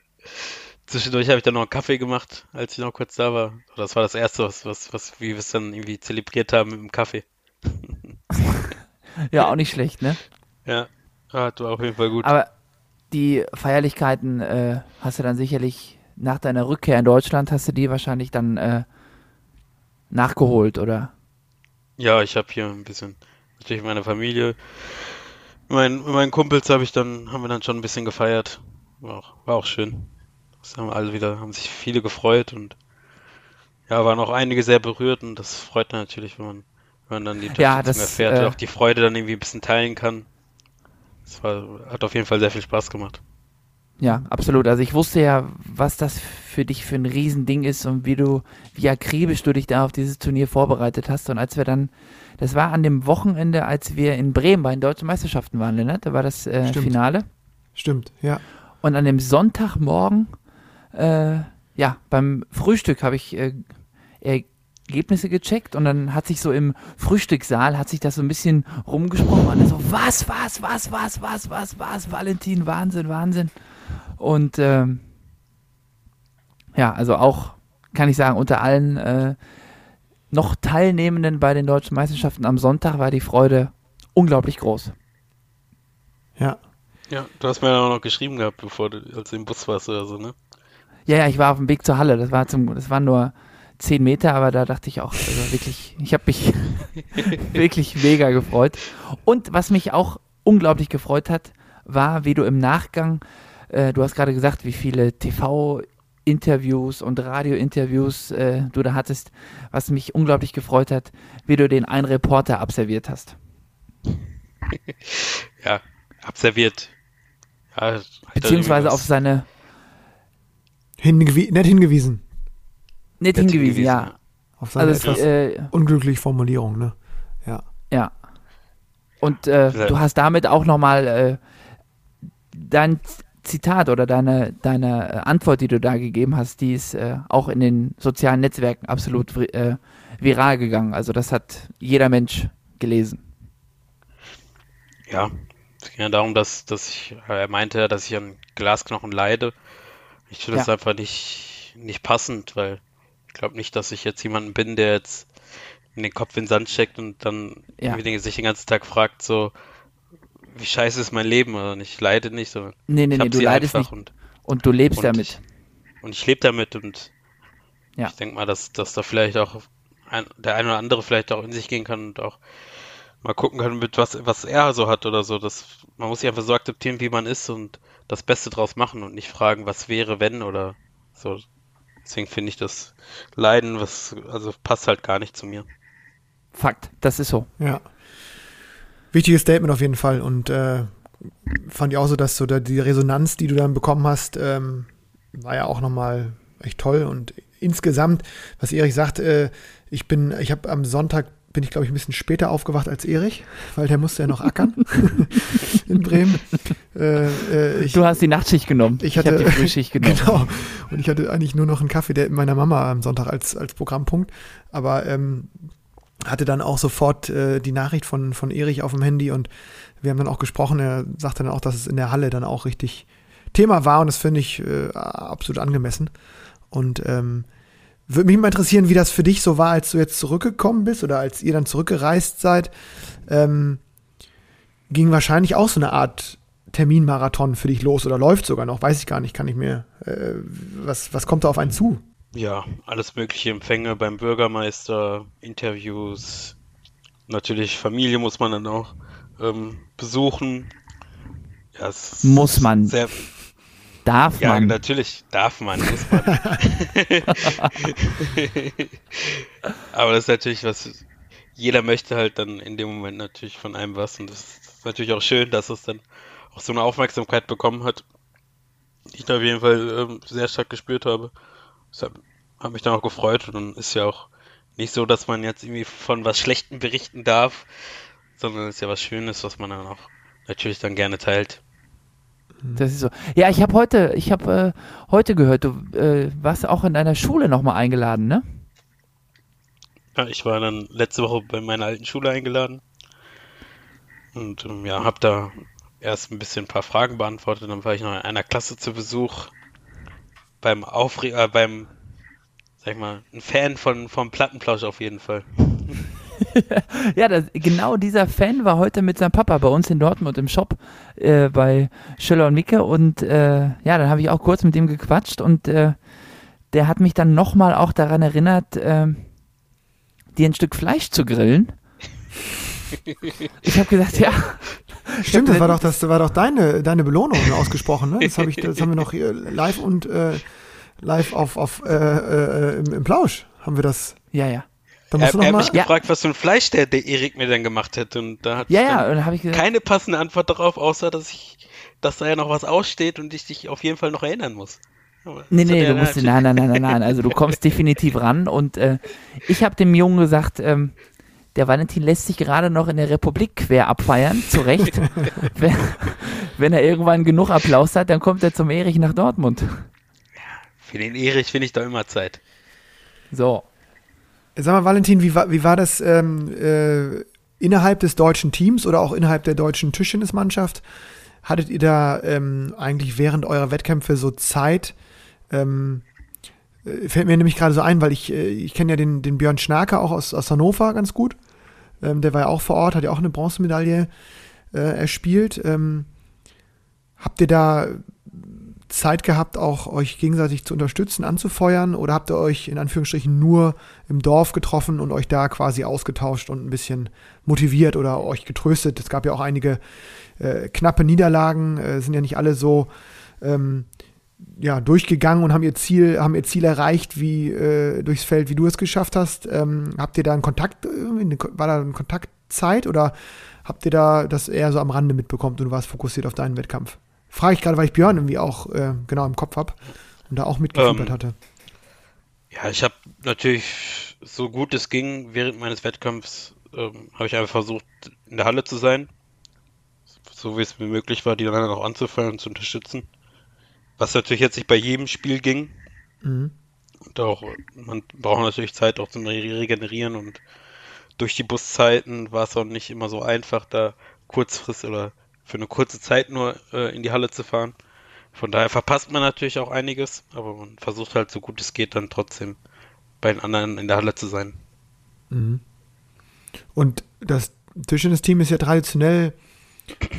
zwischendurch habe ich dann noch einen Kaffee gemacht, als ich noch kurz da war. Das war das erste, was, was, was wie wir es dann irgendwie zelebriert haben mit dem Kaffee. Ja, auch nicht schlecht, ne? Ja, ah, war auf jeden Fall gut. Aber die Feierlichkeiten äh, hast du dann sicherlich nach deiner Rückkehr in Deutschland, hast du die wahrscheinlich dann äh, nachgeholt, oder? Ja, ich habe hier ein bisschen natürlich meine Familie, mein, meinen Kumpels habe ich dann, haben wir dann schon ein bisschen gefeiert. War auch, war auch schön. Das haben alle wieder, haben sich viele gefreut und ja, waren auch einige sehr berührt und das freut natürlich, wenn man, wenn man dann die Ja, Unterstützung das, erfährt äh, und auch die Freude dann irgendwie ein bisschen teilen kann. Das war, hat auf jeden Fall sehr viel Spaß gemacht. Ja, absolut. Also ich wusste ja, was das für dich für ein Riesending ist und wie du, wie akribisch du dich da auf dieses Turnier vorbereitet hast. Und als wir dann, das war an dem Wochenende, als wir in Bremen bei den Deutschen Meisterschaften waren, Lennart, da war das äh, Stimmt. Finale. Stimmt, ja. Und an dem Sonntagmorgen, äh, ja, beim Frühstück habe ich äh, Ergebnisse gecheckt und dann hat sich so im Frühstückssaal, hat sich das so ein bisschen rumgesprochen und dann so, was, was, was, was, was, was, was, Valentin, Wahnsinn, Wahnsinn. Und ähm, ja, also auch, kann ich sagen, unter allen äh, noch Teilnehmenden bei den deutschen Meisterschaften am Sonntag war die Freude unglaublich groß. Ja. Ja, du hast mir dann auch noch geschrieben gehabt, bevor du, als du im Bus warst oder so, ne? Ja, ja, ich war auf dem Weg zur Halle. Das war zum, das waren nur zehn Meter, aber da dachte ich auch, also wirklich, ich habe mich wirklich mega gefreut. Und was mich auch unglaublich gefreut hat, war, wie du im Nachgang, äh, du hast gerade gesagt, wie viele TV-Interviews und Radio-Interviews äh, du da hattest, was mich unglaublich gefreut hat, wie du den einen Reporter absolviert hast. Ja, abserviert. Ja, Beziehungsweise auf seine, Hingewi nett hingewiesen. Nicht Nett hingewiesen, hingewiesen, ja. Auf seine Also etwas äh, unglückliche Formulierung, ne? Ja. Ja. Und äh, Ja. du hast damit auch nochmal äh, dein Zitat oder deine, deine äh, Antwort, die du da gegeben hast, die ist äh, auch in den sozialen Netzwerken absolut äh, viral gegangen. Also das hat jeder Mensch gelesen. Ja, es ging ja darum, dass, dass ich, er meinte ja, dass ich an Glasknochen leide. Ich finde das Ja. einfach nicht, nicht passend, weil glaube nicht, dass ich jetzt jemanden bin, der jetzt in den Kopf in den Sand steckt und dann Ja. irgendwie sich den ganzen Tag fragt, so, wie scheiße ist mein Leben oder nicht. Ich leide nicht, sondern Nee, nee, ich nee, du leidest nicht und, und du lebst und damit. und ich lebe damit und Ja. ich denke mal, dass, dass da vielleicht auch ein, der eine oder andere vielleicht auch in sich gehen kann und auch mal gucken kann, mit was, was er so hat oder so. Das, man muss sich einfach so akzeptieren, wie man ist und das Beste draus machen und nicht fragen, was wäre, wenn oder so. Deswegen finde ich das Leiden, was, also passt halt gar nicht zu mir. Fakt, das ist so. Ja. Wichtiges Statement auf jeden Fall und äh, fand ich auch so, dass so da die Resonanz, die du dann bekommen hast, ähm, war ja auch nochmal echt toll und insgesamt, was Erich sagt, äh, ich bin, ich habe am Sonntag bin ich glaube ich ein bisschen später aufgewacht als Erich, weil der musste ja noch ackern in Bremen. Äh, äh, ich, Du hast die Nachtschicht genommen. ich hatte habe die Frühschicht genommen. genau. Und ich hatte eigentlich nur noch einen Kaffee, der meiner Mama am Sonntag als, als Programmpunkt. Aber ähm, hatte dann auch sofort äh, die Nachricht von, von Erich auf dem Handy und wir haben dann auch gesprochen. Er sagte dann auch, dass es in der Halle dann auch richtig Thema war und das finde ich äh, absolut angemessen. Und ähm, würde mich mal interessieren, wie das für dich so war, als du jetzt zurückgekommen bist oder als ihr dann zurückgereist seid. Ähm, ging wahrscheinlich auch so eine Art Terminmarathon für dich los oder läuft sogar noch, weiß ich gar nicht, kann ich mir, äh, was, was kommt da auf einen zu? Ja, alles mögliche Empfänge beim Bürgermeister, Interviews, natürlich Familie muss man dann auch ähm, besuchen. Ja, Muss man. Sehr, Darf ja, man. natürlich darf man, muss man. Aber das ist natürlich was, jeder möchte halt dann in dem Moment natürlich von einem was und das ist natürlich auch schön, dass es dann auch so eine Aufmerksamkeit bekommen hat, die ich da auf jeden Fall ähm, sehr stark gespürt habe. Es hat habe mich dann auch gefreut und dann ist ja auch nicht so, dass man jetzt irgendwie von was Schlechtem berichten darf, sondern es ist ja was Schönes, was man dann auch natürlich dann gerne teilt. Das ist so. Ja, ich habe heute, ich habe äh, heute gehört, du äh, warst auch in deiner Schule nochmal eingeladen, ne? Ja, ich war dann letzte Woche bei meiner alten Schule eingeladen und ähm, ja, habe da erst ein bisschen ein paar Fragen beantwortet, dann war ich noch in einer Klasse zu Besuch beim Aufre äh, beim sag ich mal, ein Fan von vom Plattenplausch auf jeden Fall. Ja, das, genau dieser Fan war heute mit seinem Papa bei uns in Dortmund im Shop äh, bei Schöller und Micke und äh, ja, dann habe ich auch kurz mit ihm gequatscht und äh, der hat mich dann nochmal auch daran erinnert, äh, dir ein Stück Fleisch zu grillen. Ich habe gesagt, ja. Stimmt, das war doch, das war doch deine, deine Belohnung ausgesprochen, ne? Das, hab ich, das haben wir noch hier live und äh, live auf, auf äh, äh, im, im Plausch haben wir das. Ja, ja. Da Er, musst du er noch hat mal, mich gefragt, was für ein Fleisch der, der Erik mir dann gemacht hätte und da hat Ja, ja, dann dann ich gesagt, keine passende Antwort darauf, außer dass ich, dass da ja noch was aussteht und ich dich auf jeden Fall noch erinnern muss. Aber Nee, hat nee, er du musst, nein, nein, nein, nein, nein, also du kommst definitiv ran und äh, ich habe dem Jungen gesagt, ähm, der Valentin lässt sich gerade noch in der Republik quer abfeiern, zu Recht. wenn, wenn er irgendwann genug Applaus hat, dann kommt er zum Erich nach Dortmund. Für den Erich finde ich da immer Zeit. So. Sag mal, Valentin, wie war, wie war das ähm, äh, innerhalb des deutschen Teams oder auch innerhalb der deutschen Tischtennismannschaft? Hattet ihr da ähm, eigentlich während eurer Wettkämpfe so Zeit? Ähm, äh, fällt mir nämlich gerade so ein, weil ich, äh, ich kenne ja den, den Björn Schnaker auch aus, aus Hannover ganz gut. Ähm, der war ja auch vor Ort, hat ja auch eine Bronzemedaille äh, erspielt. Ähm, habt ihr da Zeit gehabt, auch euch gegenseitig zu unterstützen, anzufeuern? Oder habt ihr euch in Anführungsstrichen nur im Dorf getroffen und euch da quasi ausgetauscht und ein bisschen motiviert oder euch getröstet? Es gab ja auch einige äh, knappe Niederlagen, äh, sind ja nicht alle so ähm, ja, durchgegangen und haben ihr Ziel, haben ihr Ziel erreicht, wie äh, durchs Feld, wie du es geschafft hast. Ähm, habt ihr da einen Kontakt, eine, war da eine Kontaktzeit oder habt ihr da das eher so am Rande mitbekommen und du warst fokussiert auf deinen Wettkampf? Frage ich gerade, weil ich Björn irgendwie auch äh, genau im Kopf habe und da auch mitgefiebert Ähm, hatte. Ja, ich habe natürlich so gut es ging während meines Wettkampfs ähm, habe ich einfach versucht in der Halle zu sein, so wie es mir möglich war, die anderen auch anzufeuern und zu unterstützen. Was natürlich jetzt nicht bei jedem Spiel ging. Mhm. Und auch, man braucht natürlich Zeit auch zum Re- Regenerieren und durch die Buszeiten war es auch nicht immer so einfach, da kurzfrist oder für eine kurze Zeit nur äh, in die Halle zu fahren. Von daher verpasst man natürlich auch einiges, aber man versucht halt so gut es geht dann trotzdem bei den anderen in der Halle zu sein. Mhm. Und das Tischtennis-Team ist ja traditionell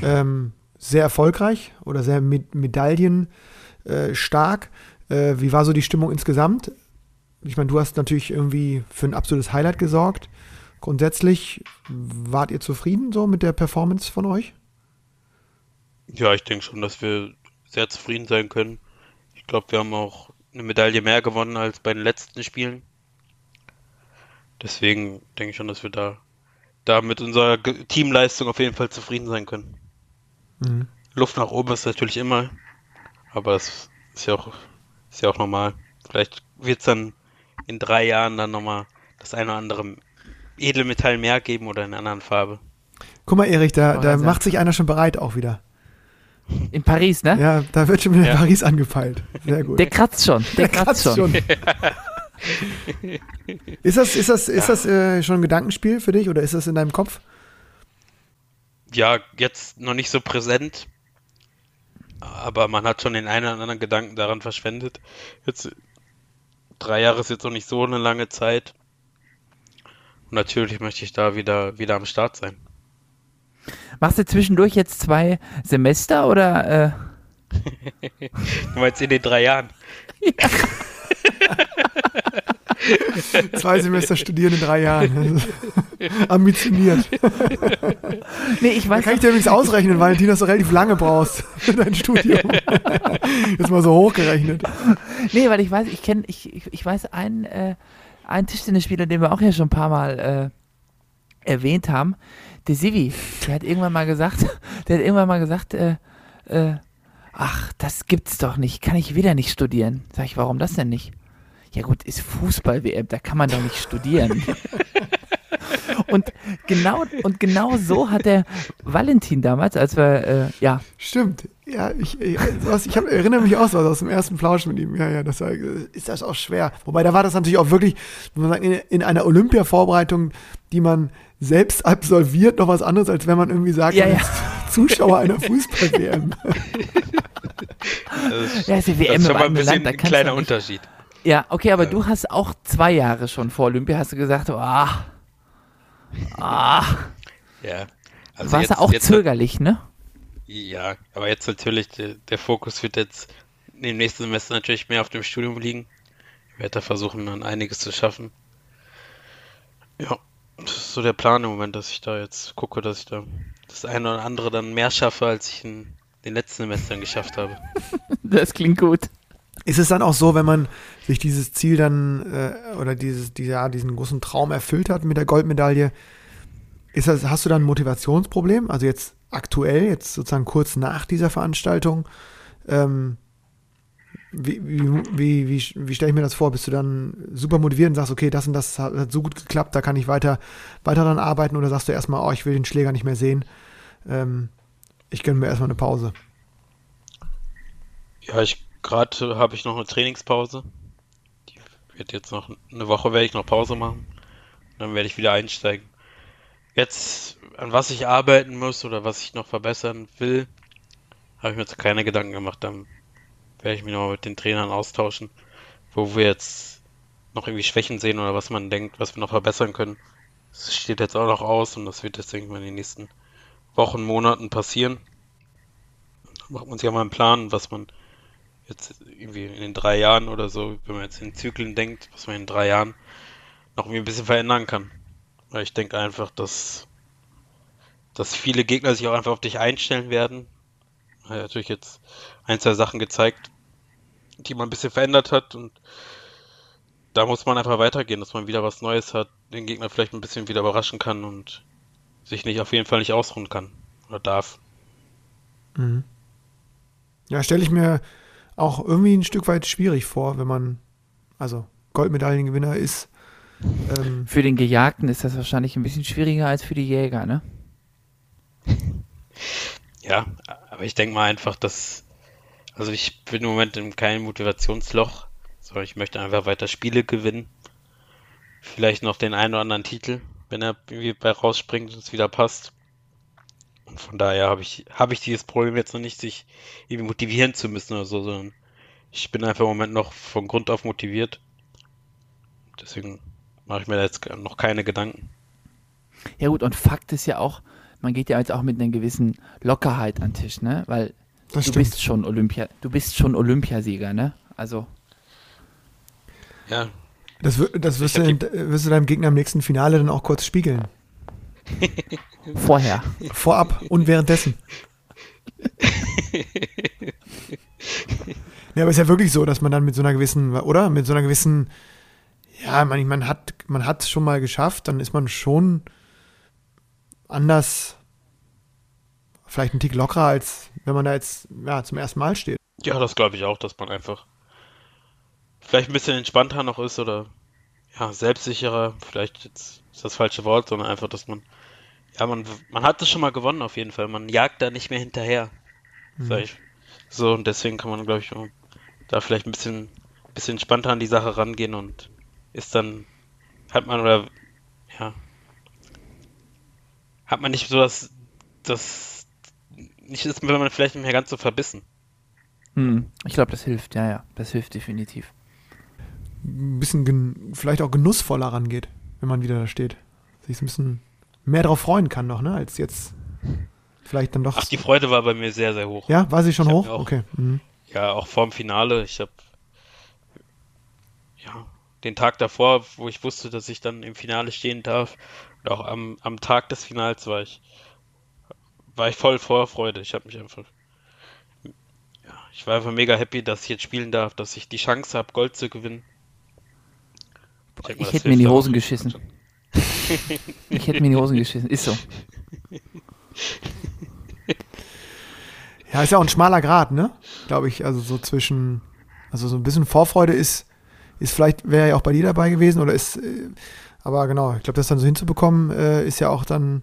ähm, sehr erfolgreich oder sehr mit Medaillen äh, stark. Äh, wie war so die Stimmung insgesamt? Ich meine, du hast natürlich irgendwie für ein absolutes Highlight gesorgt. Grundsätzlich wart ihr zufrieden so mit der Performance von euch? Ja, ich denke schon, dass wir sehr zufrieden sein können. Ich glaube, wir haben auch eine Medaille mehr gewonnen als bei den letzten Spielen. Deswegen denke ich schon, dass wir da, da mit unserer Teamleistung auf jeden Fall zufrieden sein können. Mhm. Luft nach oben ist natürlich immer, aber das ist ja auch, ist ja auch normal. Vielleicht wird es dann in drei Jahren dann nochmal das eine oder andere Edelmetall mehr geben oder in einer anderen Farbe. Guck mal, Erich, da, Oh, da macht sich einer schon bereit auch wieder. In Paris, ne? Ja, da wird schon wieder Ja. Paris angepeilt. Sehr gut. Der kratzt schon, der, kratzt, schon. ist das, ist das, ist das äh, schon ein Gedankenspiel für dich oder ist das in deinem Kopf? ja, jetzt noch nicht so präsent, aber man hat schon den einen oder anderen Gedanken daran verschwendet. Jetzt drei Jahre ist jetzt noch nicht so eine lange Zeit. Und natürlich möchte ich da wieder, wieder am Start sein. Machst du zwischendurch jetzt zwei Semester oder? Äh, Du meinst in den drei Jahren? Zwei Semester studieren in drei Jahren. Ambitioniert. nee, ich Da weiß kann ich dir übrigens ausrechnen, dass du relativ lange brauchst für dein Studium. Jetzt mal so hochgerechnet. Nee, weil ich weiß, ich kenne, ich, ich, ich weiß einen, äh, einen Tischtennisspieler, den wir auch ja schon ein paar Mal äh, erwähnt haben, der Sivi, der hat irgendwann mal gesagt, der hat irgendwann mal gesagt, äh, äh, ach, das gibt's doch nicht, kann ich wieder nicht studieren. Sag ich, warum das denn nicht? ja gut, ist Fußball-WM, da kann man doch nicht studieren. und genau, und genau so hat der Valentin damals, als wir, äh, ja, Stimmt. Ja, ich, ich, ich hab, erinnere mich auch so aus dem ersten Flausch mit ihm. Ja, ja, das war, ist das auch schwer. Wobei da war das natürlich auch wirklich, wenn man sagt, in, in einer Olympia-Vorbereitung, die man selbst absolviert, noch was anderes, als wenn man irgendwie sagt, Ja, man ja. ist Zuschauer einer Fußball-WM. Das ist, Ja, ist die das WM ist mal ein bisschen Land, da ein kleiner Unterschied. ja, okay, aber du hast auch zwei Jahre schon vor Olympia, hast du gesagt, ah, ah, Ja. Also warst du auch jetzt, zögerlich, ne? Ja, aber jetzt natürlich, der, der Fokus wird jetzt im nächsten Semester natürlich mehr auf dem Studium liegen. Ich werde da versuchen, dann einiges zu schaffen. Ja, das ist so der Plan im Moment, dass ich da jetzt gucke, dass ich da das eine oder andere dann mehr schaffe, als ich in den letzten Semestern geschafft habe. Das klingt gut. Ist es dann auch so, wenn man sich dieses Ziel dann äh, oder dieses, die, ja, diesen großen Traum erfüllt hat mit der Goldmedaille, ist das, hast du dann ein Motivationsproblem? Also jetzt aktuell, jetzt sozusagen kurz nach dieser Veranstaltung, ähm, wie, wie, wie, wie, stelle ich mir das vor? Bist du dann super motiviert und sagst, okay, das und das hat, hat so gut geklappt, da kann ich weiter, weiter dran arbeiten oder sagst du erstmal, oh, ich will den Schläger nicht mehr sehen, ähm, ich gönne mir erstmal eine Pause. Ja, ich gerade habe ich noch eine Trainingspause. Die wird jetzt noch eine Woche werde ich noch Pause machen. Dann werde ich wieder einsteigen. Jetzt, an was ich arbeiten muss oder was ich noch verbessern will, habe ich mir jetzt keine Gedanken gemacht. Dann werde ich mich nochmal mit den Trainern austauschen, wo wir jetzt noch irgendwie Schwächen sehen oder was man denkt, was wir noch verbessern können. Das steht jetzt auch noch aus und das wird jetzt, denke ich mal, in den nächsten Wochen, Monaten passieren. Dann macht man sich ja mal einen Plan, was man jetzt irgendwie in den drei Jahren oder so, wenn man jetzt in Zyklen denkt, was man in drei Jahren noch irgendwie ein bisschen verändern kann. Weil ich denke einfach, dass, dass viele Gegner sich auch einfach auf dich einstellen werden. Er natürlich jetzt ein, zwei Sachen gezeigt, die man ein bisschen verändert hat und da muss man einfach weitergehen, dass man wieder was Neues hat, den Gegner vielleicht ein bisschen wieder überraschen kann und sich nicht auf jeden Fall nicht ausruhen kann oder darf. Ja, stelle ich mir auch irgendwie ein Stück weit schwierig vor, wenn man also Goldmedaillengewinner ist. Ähm, Für den Gejagten ist das wahrscheinlich ein bisschen schwieriger als für die Jäger, ne? Ja, aber ich denke mal einfach, dass, also ich bin im Moment in keinem Motivationsloch, sondern ich möchte einfach weiter Spiele gewinnen. Vielleicht noch den einen oder anderen Titel, wenn er irgendwie bei rausspringt und es wieder passt. Und von daher habe ich, habe ich dieses Problem jetzt noch nicht, sich irgendwie motivieren zu müssen oder so, sondern ich bin einfach im Moment noch von Grund auf motiviert. Deswegen mache ich mir da jetzt noch keine Gedanken. Ja gut, und Fakt ist ja auch, man geht ja jetzt auch mit einer gewissen Lockerheit an den Tisch, ne? Weil das du stimmt. bist schon Olympia, du bist schon Olympiasieger, ne? Also Ja, Das, das wirst, du, wirst du deinem Gegner im nächsten Finale dann auch kurz spiegeln. vorher. Vorab und währenddessen. ja, aber ist ja wirklich so, dass man dann mit so einer gewissen, oder? Mit so einer gewissen, ja, man, man hat man hat es schon mal geschafft, dann ist man schon anders, vielleicht ein Tick lockerer, als wenn man da jetzt ja, zum ersten Mal steht. Ja, das glaube ich auch, dass man einfach vielleicht ein bisschen entspannter noch ist oder ja, selbstsicherer, vielleicht jetzt ist das falsche Wort, sondern einfach, dass man ja, man man hat es schon mal gewonnen auf jeden Fall. Man jagt da nicht mehr hinterher. Ich. So und deswegen kann man glaube ich da vielleicht ein bisschen bisschen entspannter an die Sache rangehen und ist dann hat man oder ja hat man nicht so das das nicht ist man vielleicht nicht mehr ganz so verbissen. Hm, ich glaube, das hilft, ja, ja, das hilft definitiv. Ein bisschen gen vielleicht auch genussvoller rangeht, wenn man wieder da steht. Sich ein bisschen mehr darauf freuen kann noch, ne, als jetzt vielleicht dann doch. Ach, die Freude war bei mir sehr, sehr hoch. ja, war sie schon Ich hoch? auch- Okay. Mhm. Ja, auch vorm Finale. Ich habe ja den Tag davor, wo ich wusste, dass ich dann im Finale stehen darf, und auch am, am Tag des Finals war ich war ich voll Vorfreude. Ich habe mich einfach ja, ich war einfach mega happy, dass ich jetzt spielen darf, dass ich die Chance habe, Gold zu gewinnen. Ich das hätte mir in die. Hosen geschissen. Ich hätte mir in die Hosen geschissen, ist so. Ja, ist ja auch ein schmaler Grad, ne? Glaube ich. Also so zwischen, also so ein bisschen Vorfreude ist, ist vielleicht, wäre ja auch bei dir dabei gewesen oder ist, äh, aber genau, ich glaube, das dann so hinzubekommen, äh, ist ja auch dann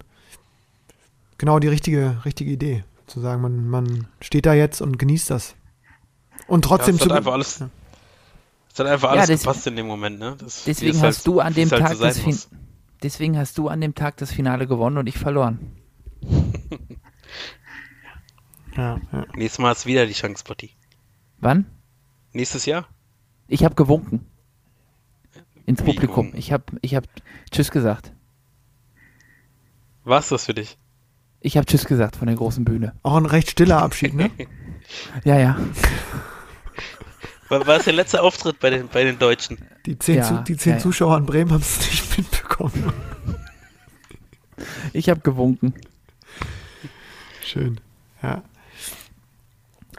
genau die richtige, richtige Idee. Zu sagen, man, man steht da jetzt und genießt das. Und trotzdem ja, es hat zu. einfach alles, Ja. es hat einfach Ja, alles des- gepasst in dem Moment, ne? Das, Deswegen es hast halt- du an dem es halt Tag so das Fin. Deswegen hast du an dem Tag das Finale gewonnen und ich verloren. Ja, ja. Nächstes Mal hast du wieder die Chance, Botti. Wann? Nächstes Jahr? Ich habe gewunken. Ins Wie Publikum. gewunken? Ich habe ich hab Tschüss gesagt. War's das für dich? Ich habe Tschüss gesagt von der großen Bühne. Auch ein recht stiller Abschied, ne? Ja, ja. War, war es der letzte Auftritt bei den, bei den Deutschen? Die zehn, Ja, zu, die zehn ja, ja. Zuschauer in Bremen haben es nicht mitbekommen. Ich habe gewunken. Schön. Ja.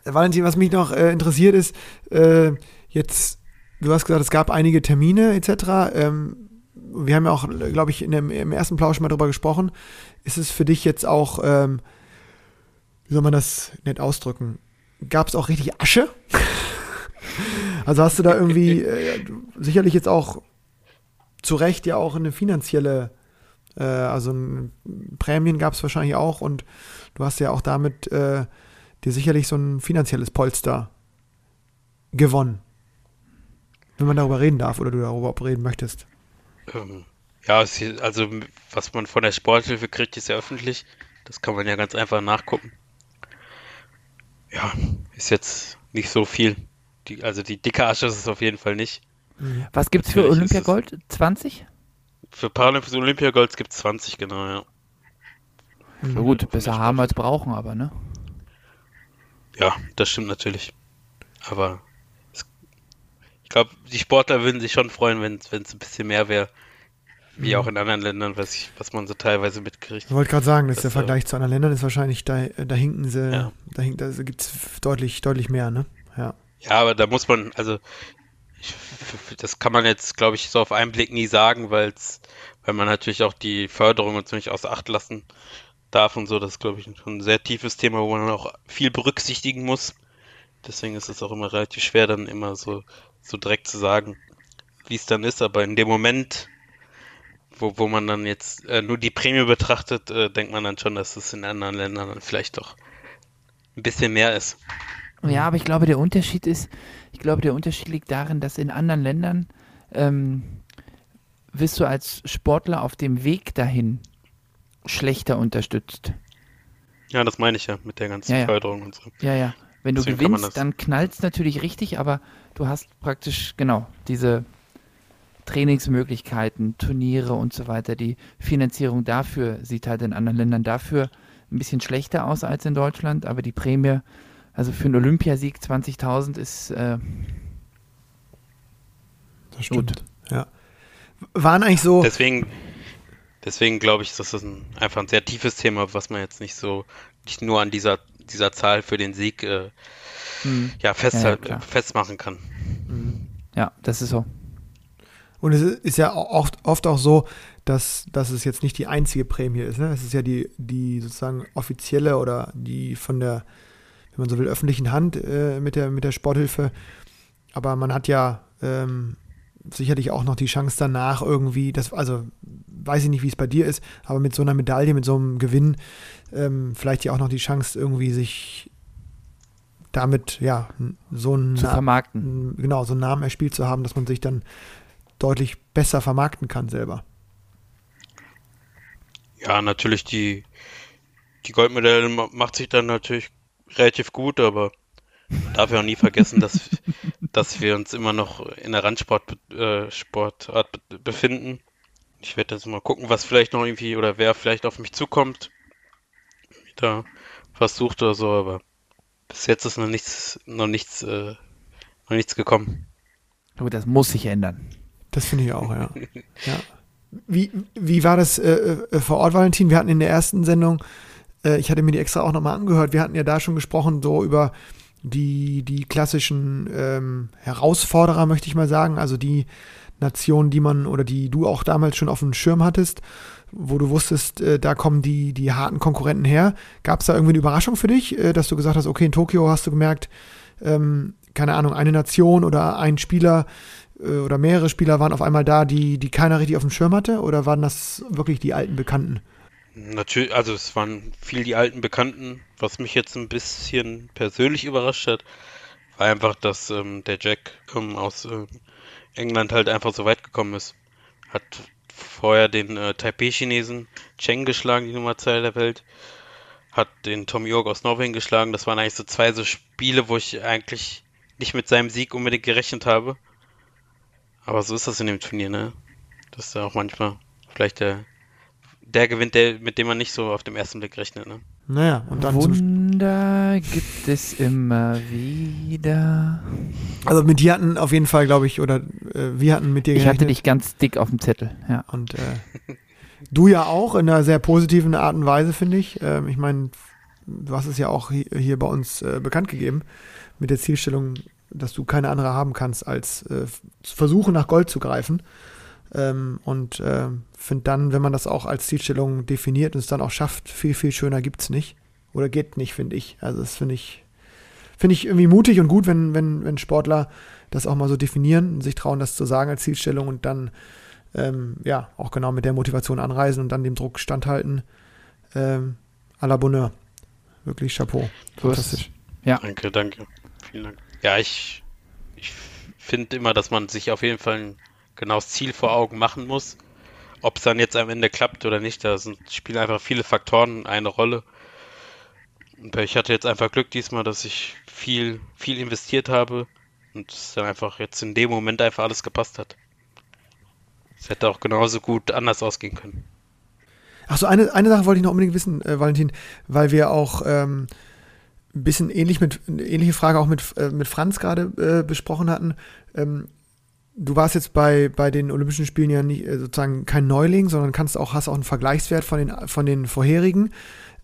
Valentin, was mich noch äh, interessiert ist, äh, jetzt, du hast gesagt, es gab einige Termine etc. Ähm, wir haben ja auch, glaube ich, dem, im ersten Plausch mal drüber gesprochen. Ist es für dich jetzt auch, ähm, wie soll man das nett ausdrücken? Gab es auch richtig Asche? also hast du da irgendwie äh, sicherlich jetzt auch zu Recht ja auch eine finanzielle, äh, also Prämien gab es wahrscheinlich auch und du hast ja auch damit äh, dir sicherlich so ein finanzielles Polster gewonnen. Wenn man darüber reden darf oder du darüber reden möchtest. Ähm, ja, also was man von der Sporthilfe kriegt, ist ja öffentlich. Das kann man ja ganz einfach nachgucken. Ja, ist jetzt nicht so viel. Die, also die dicke Asche ist es auf jeden Fall nicht. Was gibt's für Natürlich ist es- Olympiagold? 20? Für Paralympische Olympiagolds gibt es 20, genau, ja. Na gut, besser haben als brauchen, aber ne? Ja, das stimmt natürlich. Aber ich glaube, die Sportler würden sich schon freuen, wenn es ein bisschen mehr wäre. Wie auch in anderen Ländern, was, ich, was man so teilweise mitkriegt. Ich wollte gerade sagen, dass Das, der äh, Vergleich zu anderen Ländern ist wahrscheinlich, da, da hinken sie, Ja. da, da gibt es deutlich, deutlich mehr, ne? Ja. Ja, aber da muss man, also ich, das kann man jetzt, glaube ich, so auf einen Blick nie sagen, weil's, weil man natürlich auch die Förderung und so nicht außer Acht lassen darf und so. Das ist, glaube ich, schon ein sehr tiefes Thema, wo man auch viel berücksichtigen muss. Deswegen ist es auch immer relativ schwer, dann immer so, so direkt zu sagen, wie es dann ist. Aber in dem Moment, wo, wo man dann jetzt äh, nur die Prämie betrachtet, äh, denkt man dann schon, dass es in anderen Ländern dann vielleicht doch ein bisschen mehr ist. Ja, aber ich glaube, der Unterschied ist, ich glaube, der Unterschied liegt darin, dass in anderen Ländern ähm, wirst du als Sportler auf dem Weg dahin schlechter unterstützt. Ja, das meine ich ja mit der ganzen Ja, ja. Förderung und so. Ja, ja. Wenn du Deswegen gewinnst, dann knallt es natürlich richtig, aber du hast praktisch, genau, diese Trainingsmöglichkeiten, Turniere und so weiter. Die Finanzierung dafür sieht halt in anderen Ländern dafür ein bisschen schlechter aus als in Deutschland, aber die Prämie, also für einen Olympiasieg 20.000 ist, äh, Das stimmt. Ja. Waren eigentlich so, Deswegen, deswegen glaube ich, dass das ein, einfach ein sehr tiefes Thema, was man jetzt nicht so, nicht nur an dieser, dieser Zahl für den Sieg äh, hm, ja, fest, Ja, ja, klar. festmachen kann. ja, das ist so. und es ist ja oft, oft auch so, dass, dass es jetzt nicht die einzige Prämie ist. Ne? Es ist ja die, die sozusagen offizielle oder die von der, wenn man so will, öffentlichen Hand äh, mit, der, mit der Sporthilfe. Aber man hat ja ähm, sicherlich auch noch die Chance danach irgendwie, das, also weiß ich nicht, wie es bei dir ist, aber mit so einer Medaille, mit so einem Gewinn, ähm, vielleicht ja auch noch die Chance, irgendwie sich damit, ja, so einen Zu vermarkten. genau, so einen Namen erspielt zu haben, dass man sich dann deutlich besser vermarkten kann selber. Ja, natürlich die, die Goldmedaille ma- macht sich dann natürlich relativ gut, aber man darf ja auch nie vergessen, dass, dass wir uns immer noch in der Randsport äh, Sportart befinden. Ich werde jetzt mal gucken, was vielleicht noch irgendwie oder wer vielleicht auf mich zukommt. Da versucht oder so, aber bis jetzt ist noch nichts, noch nichts, äh, noch nichts gekommen. Gut, das muss sich ändern. Das finde ich auch, ja. ja. Wie, wie war das äh, äh, vor Ort, Valentin? Wir hatten in der ersten Sendung, äh, ich hatte mir die extra auch nochmal angehört, wir hatten ja da schon gesprochen, so über die, die klassischen ähm, Herausforderer, möchte ich mal sagen, also die Nationen, die man oder die du auch damals schon auf dem Schirm hattest, wo du wusstest, äh, da kommen die, die harten Konkurrenten her. Gab es da irgendwie eine Überraschung für dich, äh, dass du gesagt hast, okay, in Tokio hast du gemerkt, ähm, keine Ahnung, eine Nation oder ein Spieler äh, oder mehrere Spieler waren auf einmal da, die, die keiner richtig auf dem Schirm hatte? Oder waren das wirklich die alten Bekannten? Natürlich, also es waren viel die alten Bekannten. Was mich jetzt ein bisschen persönlich überrascht hat, war einfach, dass ähm, der Jack ähm, aus ähm, England halt einfach so weit gekommen ist. Hat vorher den äh, Taipei-Chinesen Cheng geschlagen, die Nummer 2 der Welt. Hat den Tom York aus Norwegen geschlagen. Das waren eigentlich so zwei so Spiele, wo ich eigentlich nicht mit seinem Sieg unbedingt gerechnet habe. Aber so ist das in dem Turnier, ne? Dass da auch manchmal vielleicht der, der gewinnt, der, mit dem man nicht so auf dem ersten Blick rechnet, ne? Naja, und dann zum, Wunder gibt es immer wieder. Also mit dir hatten auf jeden Fall, glaube ich, oder äh, wir hatten mit dir Ich hatte gerechnet. dich ganz dick auf dem Zettel, ja. Und äh, du ja auch in einer sehr positiven Art und Weise, finde ich. Ähm, ich meine, du hast es ja auch hi- hier bei uns äh, bekannt gegeben mit der Zielstellung, dass du keine andere haben kannst, als äh, versuchen, nach Gold zu greifen. Ähm, und äh, finde dann, wenn man das auch als Zielstellung definiert und es dann auch schafft, viel, viel schöner gibt es nicht. Oder geht nicht, finde ich. Also das finde ich, finde ich irgendwie mutig und gut, wenn, wenn, wenn Sportler das auch mal so definieren und sich trauen, das zu sagen als Zielstellung und dann ähm, ja, auch genau mit der Motivation anreisen und dann dem Druck standhalten. Ähm, à la Bonheur. Wirklich Chapeau. So ist es. Fantastisch. Danke, danke. Vielen Dank. Ja, ich, ich finde immer, dass man sich auf jeden Fall ein genaues Ziel vor Augen machen muss. Ob es dann jetzt am Ende klappt oder nicht, da sind, spielen einfach viele Faktoren eine Rolle. Ich hatte jetzt einfach Glück diesmal, dass ich viel, viel investiert habe und es dann einfach jetzt in dem Moment einfach alles gepasst hat. Es hätte auch genauso gut anders ausgehen können. Ach so, eine, eine Sache wollte ich noch unbedingt wissen, äh, Valentin, weil wir auch ähm, ein bisschen ähnlich mit, ähnliche Frage auch mit, äh, mit Franz gerade äh, besprochen hatten. Ähm, du warst jetzt bei, bei den Olympischen Spielen ja nicht, äh, sozusagen kein Neuling, sondern kannst auch, hast auch einen Vergleichswert von den, von den vorherigen.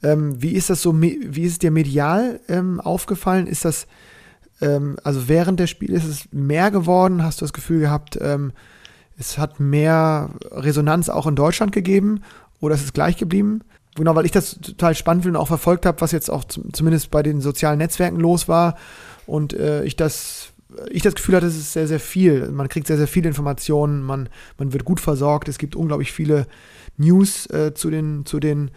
Ähm, wie ist das so, wie ist es dir medial ähm, aufgefallen? Ist das, ähm, also während der Spiele ist es mehr geworden? Hast du das Gefühl gehabt, ähm, es hat mehr Resonanz auch in Deutschland gegeben oder ist es gleich geblieben? Genau, weil ich das total spannend finde und auch verfolgt habe, was jetzt auch zum, zumindest bei den sozialen Netzwerken los war und äh, ich das ich das Gefühl hatte, es ist sehr, sehr viel. Man kriegt sehr, sehr viele Informationen, man, man wird gut versorgt, es gibt unglaublich viele News äh, zu, den, zu den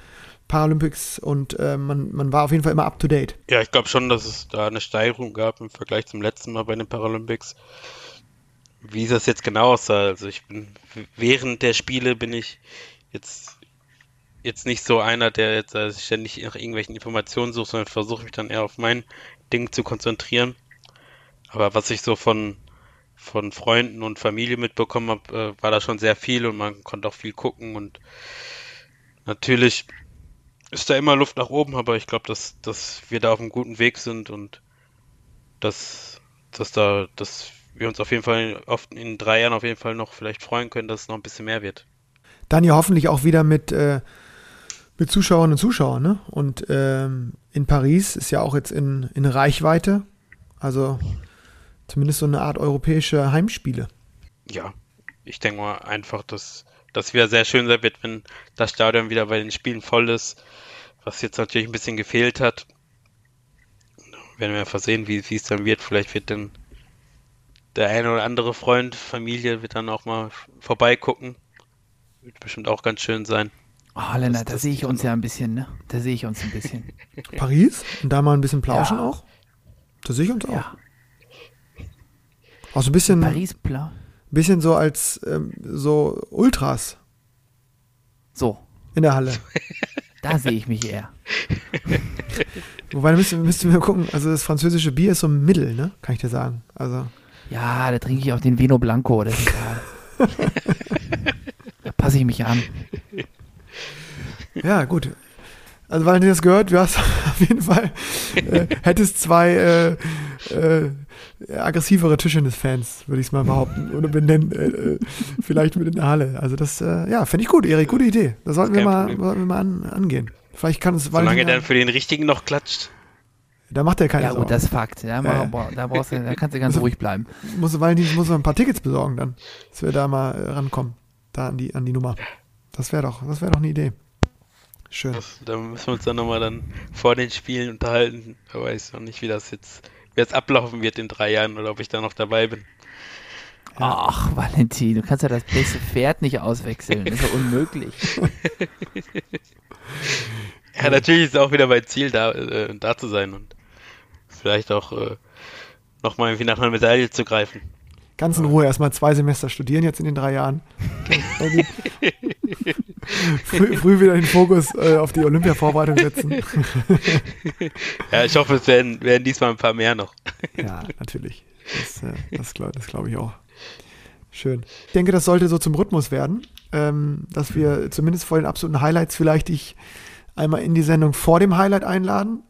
Paralympics und äh, man, man war auf jeden Fall immer up to date. Ja, ich glaube schon, dass es da eine Steigerung gab im Vergleich zum letzten Mal bei den Paralympics. Wie das jetzt genau aussah, also ich bin während der Spiele bin ich jetzt jetzt nicht so einer, der jetzt äh, ständig nach irgendwelchen Informationen sucht, sondern versuche mich dann eher auf mein Ding zu konzentrieren. Aber was ich so von von Freunden und Familie mitbekommen habe, äh, war da schon sehr viel und man konnte auch viel gucken und natürlich ist da immer Luft nach oben, aber ich glaube, dass, dass wir da auf einem guten Weg sind und dass, dass da, dass wir uns auf jeden Fall oft in drei Jahren auf jeden Fall noch vielleicht freuen können, dass es noch ein bisschen mehr wird. Dann ja hoffentlich auch wieder mit, äh, mit Zuschauerinnen und Zuschauern. Ne? Und ähm, in Paris ist ja auch jetzt in, in Reichweite. Also zumindest so eine Art europäische Heimspiele. Ja, ich denke mal einfach, dass das wieder sehr schön sein wird, wenn das Stadion wieder bei den Spielen voll ist, was jetzt natürlich ein bisschen gefehlt hat. Werden wir einfach sehen, wie wie es dann wird. Vielleicht wird dann der eine oder andere Freund, Familie wird dann auch mal vorbeigucken. Wird bestimmt auch ganz schön sein. Oh, Lennart, da sehe ich uns ja ein bisschen, ne? Da sehe ich uns ein bisschen. Paris und da mal ein bisschen plauschen Ja. auch. Da sehe ich uns auch. Ja, Auch so ein bisschen, Paris blau. bisschen so als ähm, so Ultras So, in der Halle. da sehe ich mich eher. Wobei da müssten, müssten wir gucken, also das französische Bier ist so ein Mittel, ne? Kann ich dir sagen. Also, Ja, da trinke ich auch den Vino Blanco. Das ist egal. da passe ich mich an. ja, gut. Also, weil du das gehört, du hast auf jeden Fall, äh, hättest zwei äh, äh, aggressivere Tischtennis-Fans, würde ich es mal behaupten. Oder benennen, äh, äh, vielleicht mit in der Halle. Also, das, äh, ja, finde ich gut, Erik, gute Idee. Das sollten wir mal, Problem. sollten wir mal an, angehen. Vielleicht kann es, Solange der dann für den richtigen noch klatscht. da macht er keine Ja, Sorgen. gut, das ist Fakt. Ja, ja. boah, da, brauchst du, da kannst du ganz Also- ruhig bleiben. muss Valentin muss ein paar Tickets besorgen dann, dass wir da mal äh, rankommen, da an die an die Nummer. Das wäre doch, das wäre doch eine Idee. Schön. Das, da müssen wir uns dann nochmal dann vor den Spielen unterhalten. Ich weiß noch nicht, wie das jetzt, wie das ablaufen wird in drei Jahren oder ob ich da noch dabei bin. Ach, Valentin, du kannst ja das beste Pferd nicht auswechseln. Das ist ja unmöglich. Ja, natürlich ist es auch wieder mein Ziel, da, äh, da zu sein und vielleicht auch äh, nochmal irgendwie nach einer Medaille zu greifen. Ganz in Ruhe erstmal zwei Semester studieren jetzt in den drei Jahren. früh, früh wieder den Fokus äh, auf die Olympia-Vorbereitung setzen. Ja, ich hoffe, es werden, werden diesmal ein paar mehr noch. Ja, natürlich. Das, äh, das glaube glaub ich auch. Schön. Ich denke, das sollte so zum Rhythmus werden, ähm, dass wir zumindest vor den absoluten Highlights vielleicht dich einmal in die Sendung vor dem Highlight einladen,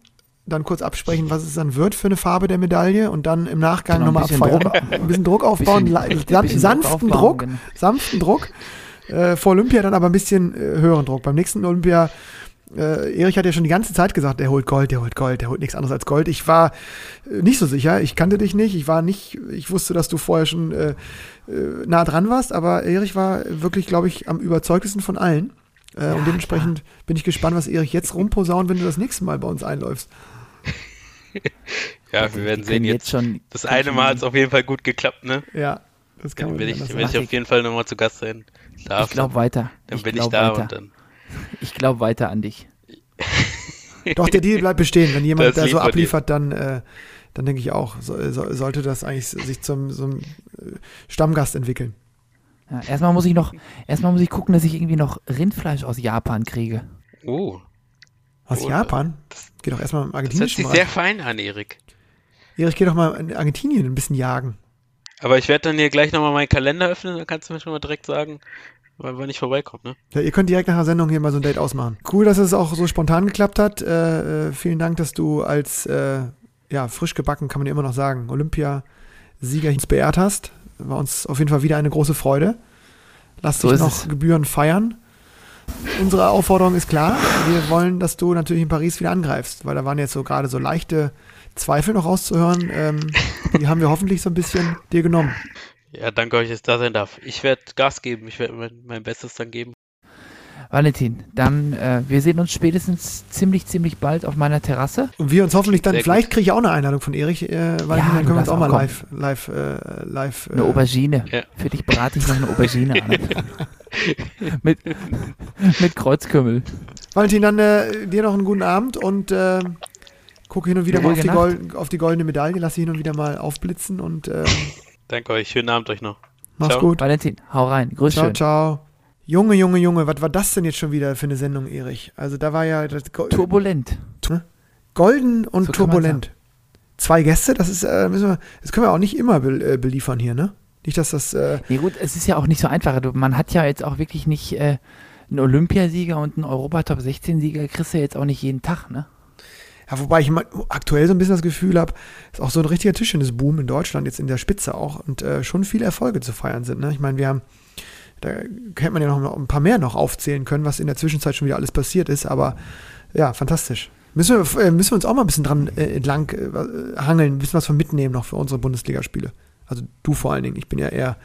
dann kurz absprechen, was es dann wird für eine Farbe der Medaille und dann im Nachgang Genau, nochmal abfeiern. Ein bisschen Druck aufbauen, bisschen- le- bisschen san- Druck sanften aufbauen, Druck, genau. sanften Druck. Äh, vor Olympia dann aber ein bisschen äh, höheren Druck. Beim nächsten Olympia äh, Erich hat ja schon die ganze Zeit gesagt, der holt Gold, der holt Gold, der holt nichts anderes als Gold. Ich war äh, nicht so sicher, ich kannte dich nicht, ich war nicht, ich wusste, dass du vorher schon äh, äh, nah dran warst, aber Erich war wirklich, glaube ich, am überzeugtesten von allen. Äh, und dementsprechend bin ich gespannt, was Erich jetzt rumposaunt, wenn du das nächste Mal bei uns einläufst. Ja, wir werden sehen können jetzt. schon. Das eine Mal hat es auf jeden Fall gut geklappt, ne? Ja, das kann Dann man ich, anders will ich auf jeden Fall nochmal zu Gast sein. Darf, Ich glaube weiter. dann ich bin ich da weiter. und dann. Ich glaube weiter an dich. Doch, der Deal bleibt bestehen. Wenn jemand Das da so abliefert, dann, äh, dann denke ich auch, so, so, sollte das eigentlich sich zum, zum äh, Stammgast entwickeln. Ja, erstmal muss ich noch, erstmal muss ich gucken, dass ich irgendwie noch Rindfleisch aus Japan kriege. Oh, Aus Oh, Japan? Geht doch erstmal im das hört argentinischen sich sehr fein an, Erik. Erich, geh doch mal in Argentinien ein bisschen jagen. Aber ich werde dann hier gleich nochmal meinen Kalender öffnen, dann kannst du mir schon mal direkt sagen, wann wann ich vorbeikomme, ne? Ja, ihr könnt direkt nach der Sendung hier mal so ein Date ausmachen. Cool, dass es auch so spontan geklappt hat. Äh, äh, vielen Dank, dass du als äh, ja, frisch gebacken, kann man ja immer noch sagen, Olympiasieger uns beehrt hast. War uns auf jeden Fall wieder eine große Freude. Lass So dich noch es. Gebühren feiern. Unsere Aufforderung ist klar. Wir wollen, dass du natürlich in Paris wieder angreifst, weil da waren jetzt so gerade so leichte Zweifel noch rauszuhören. Ähm, die haben wir hoffentlich so ein bisschen dir genommen. Ja, danke euch, dass ich da sein darf. Ich werde Gas geben, ich werde mein, mein Bestes dann geben. Valentin, dann, äh, wir sehen uns spätestens ziemlich, ziemlich bald auf meiner Terrasse. Und wir uns hoffentlich dann, Sehr vielleicht gut. kriege ich auch eine Einladung von Erich, äh, weil Ja, dann können wir uns auch mal auch live, live, äh, live. Eine äh, Aubergine. Ja. Für dich berate ich noch eine Aubergine an. mit, mit Kreuzkümmel. Valentin, dann äh, dir noch einen guten Abend und äh, gucke hin und wieder Eine mal auf die, Gold, auf die goldene Medaille, lass sie hin und wieder mal aufblitzen und äh, Danke euch, schönen Abend euch noch. mach's Ciao. gut. Valentin, hau rein. Grüß Ciao, schön. ciao. Junge, Junge, Junge, was war das denn jetzt schon wieder für eine Sendung, Erich? Also da war ja das Go Turbulent. golden und So turbulent. Zwei Gäste, das ist, äh, müssen wir, das können wir auch nicht immer be äh, beliefern hier, ne? Nicht, dass das, äh, Nee, gut, es ist ja auch nicht so einfach. Man hat ja jetzt auch wirklich nicht äh, einen Olympiasieger und einen Europa-Top-16-Sieger, kriegst du ja jetzt auch nicht jeden Tag, ne? Ja, wobei ich aktuell so ein bisschen das Gefühl habe, ist auch so ein richtiger Tischtennisboom in Deutschland, jetzt in der Spitze auch, und äh, schon viele Erfolge zu feiern sind. Ne? Ich meine, wir haben, da hätte man ja noch ein paar mehr noch aufzählen können, was in der Zwischenzeit schon wieder alles passiert ist, aber ja, fantastisch. Müssen wir, äh, müssen wir uns auch mal ein bisschen dran äh, entlang äh, hangeln, ein bisschen was von mitnehmen noch für unsere Bundesligaspiele. Also du vor allen Dingen, ich bin ja eher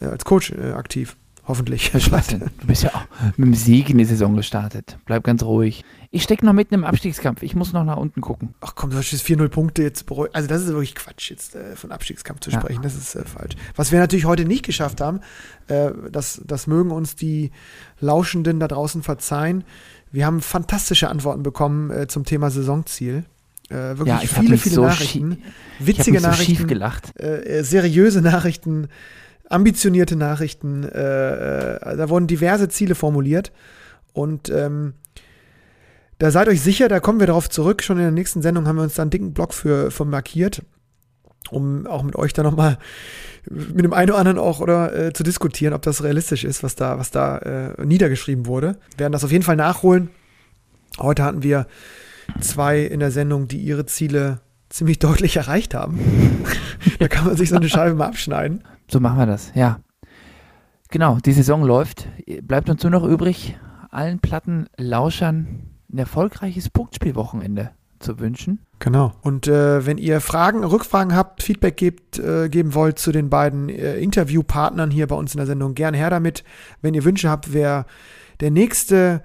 äh, als Coach äh, aktiv, hoffentlich. Schwachsinn. Du bist ja auch mit dem Sieg in die Saison gestartet. Bleib ganz ruhig. Ich stecke noch mitten im Abstiegskampf. Ich muss noch nach unten gucken. Ach komm, du hast jetzt 4-0 Punkte jetzt bereu- Also das ist wirklich Quatsch, jetzt äh, von Abstiegskampf zu Ja. sprechen. Das ist äh, falsch. Was wir natürlich heute nicht geschafft haben, äh, das, das mögen uns die Lauschenden da draußen verzeihen. Wir haben fantastische Antworten bekommen äh, zum Thema Saisonziel. Äh, wirklich Ja, viele, viele so Nachrichten. schief, ich Witzige mich so Nachrichten. schief gelacht. äh, äh, seriöse Nachrichten, ambitionierte Nachrichten. Äh, äh, da wurden diverse Ziele formuliert. Und ähm, da seid euch sicher, da kommen wir darauf zurück. Schon in der nächsten Sendung haben wir uns da einen dicken Block für, für markiert, um auch mit euch da nochmal mit dem einen oder anderen auch oder äh, zu diskutieren, ob das realistisch ist, was da, was da äh, niedergeschrieben wurde. Wir werden das auf jeden Fall nachholen. Heute hatten wir zwei in der Sendung, die ihre Ziele ziemlich deutlich erreicht haben. da kann man sich so eine Scheibe mal abschneiden. So machen wir das, ja. Genau, die Saison läuft. Bleibt uns nur noch übrig, allen Plattenlauschern ein erfolgreiches Punktspielwochenende zu wünschen. Genau. Und äh, wenn ihr Fragen, Rückfragen habt, Feedback gebt, äh, geben wollt zu den beiden äh, Interviewpartnern hier bei uns in der Sendung, gerne her damit. Wenn ihr Wünsche habt, wer der nächste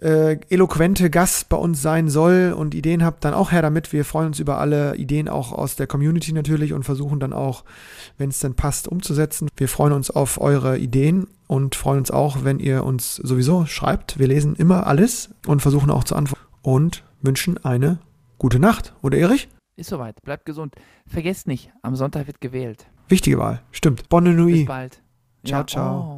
äh, eloquente Gast bei uns sein soll und Ideen habt, dann auch her damit. Wir freuen uns über alle Ideen auch aus der Community natürlich und versuchen dann auch, wenn es denn passt, umzusetzen. Wir freuen uns auf eure Ideen und freuen uns auch, wenn ihr uns sowieso schreibt. Wir lesen immer alles und versuchen auch zu antworten und wünschen eine gute Nacht. Oder Erich? Ist soweit. Bleibt gesund. Vergesst nicht, am Sonntag wird gewählt. Wichtige Wahl. Stimmt. Bonne Bis nuit. bald. Ciao, Ja, ciao. Oh.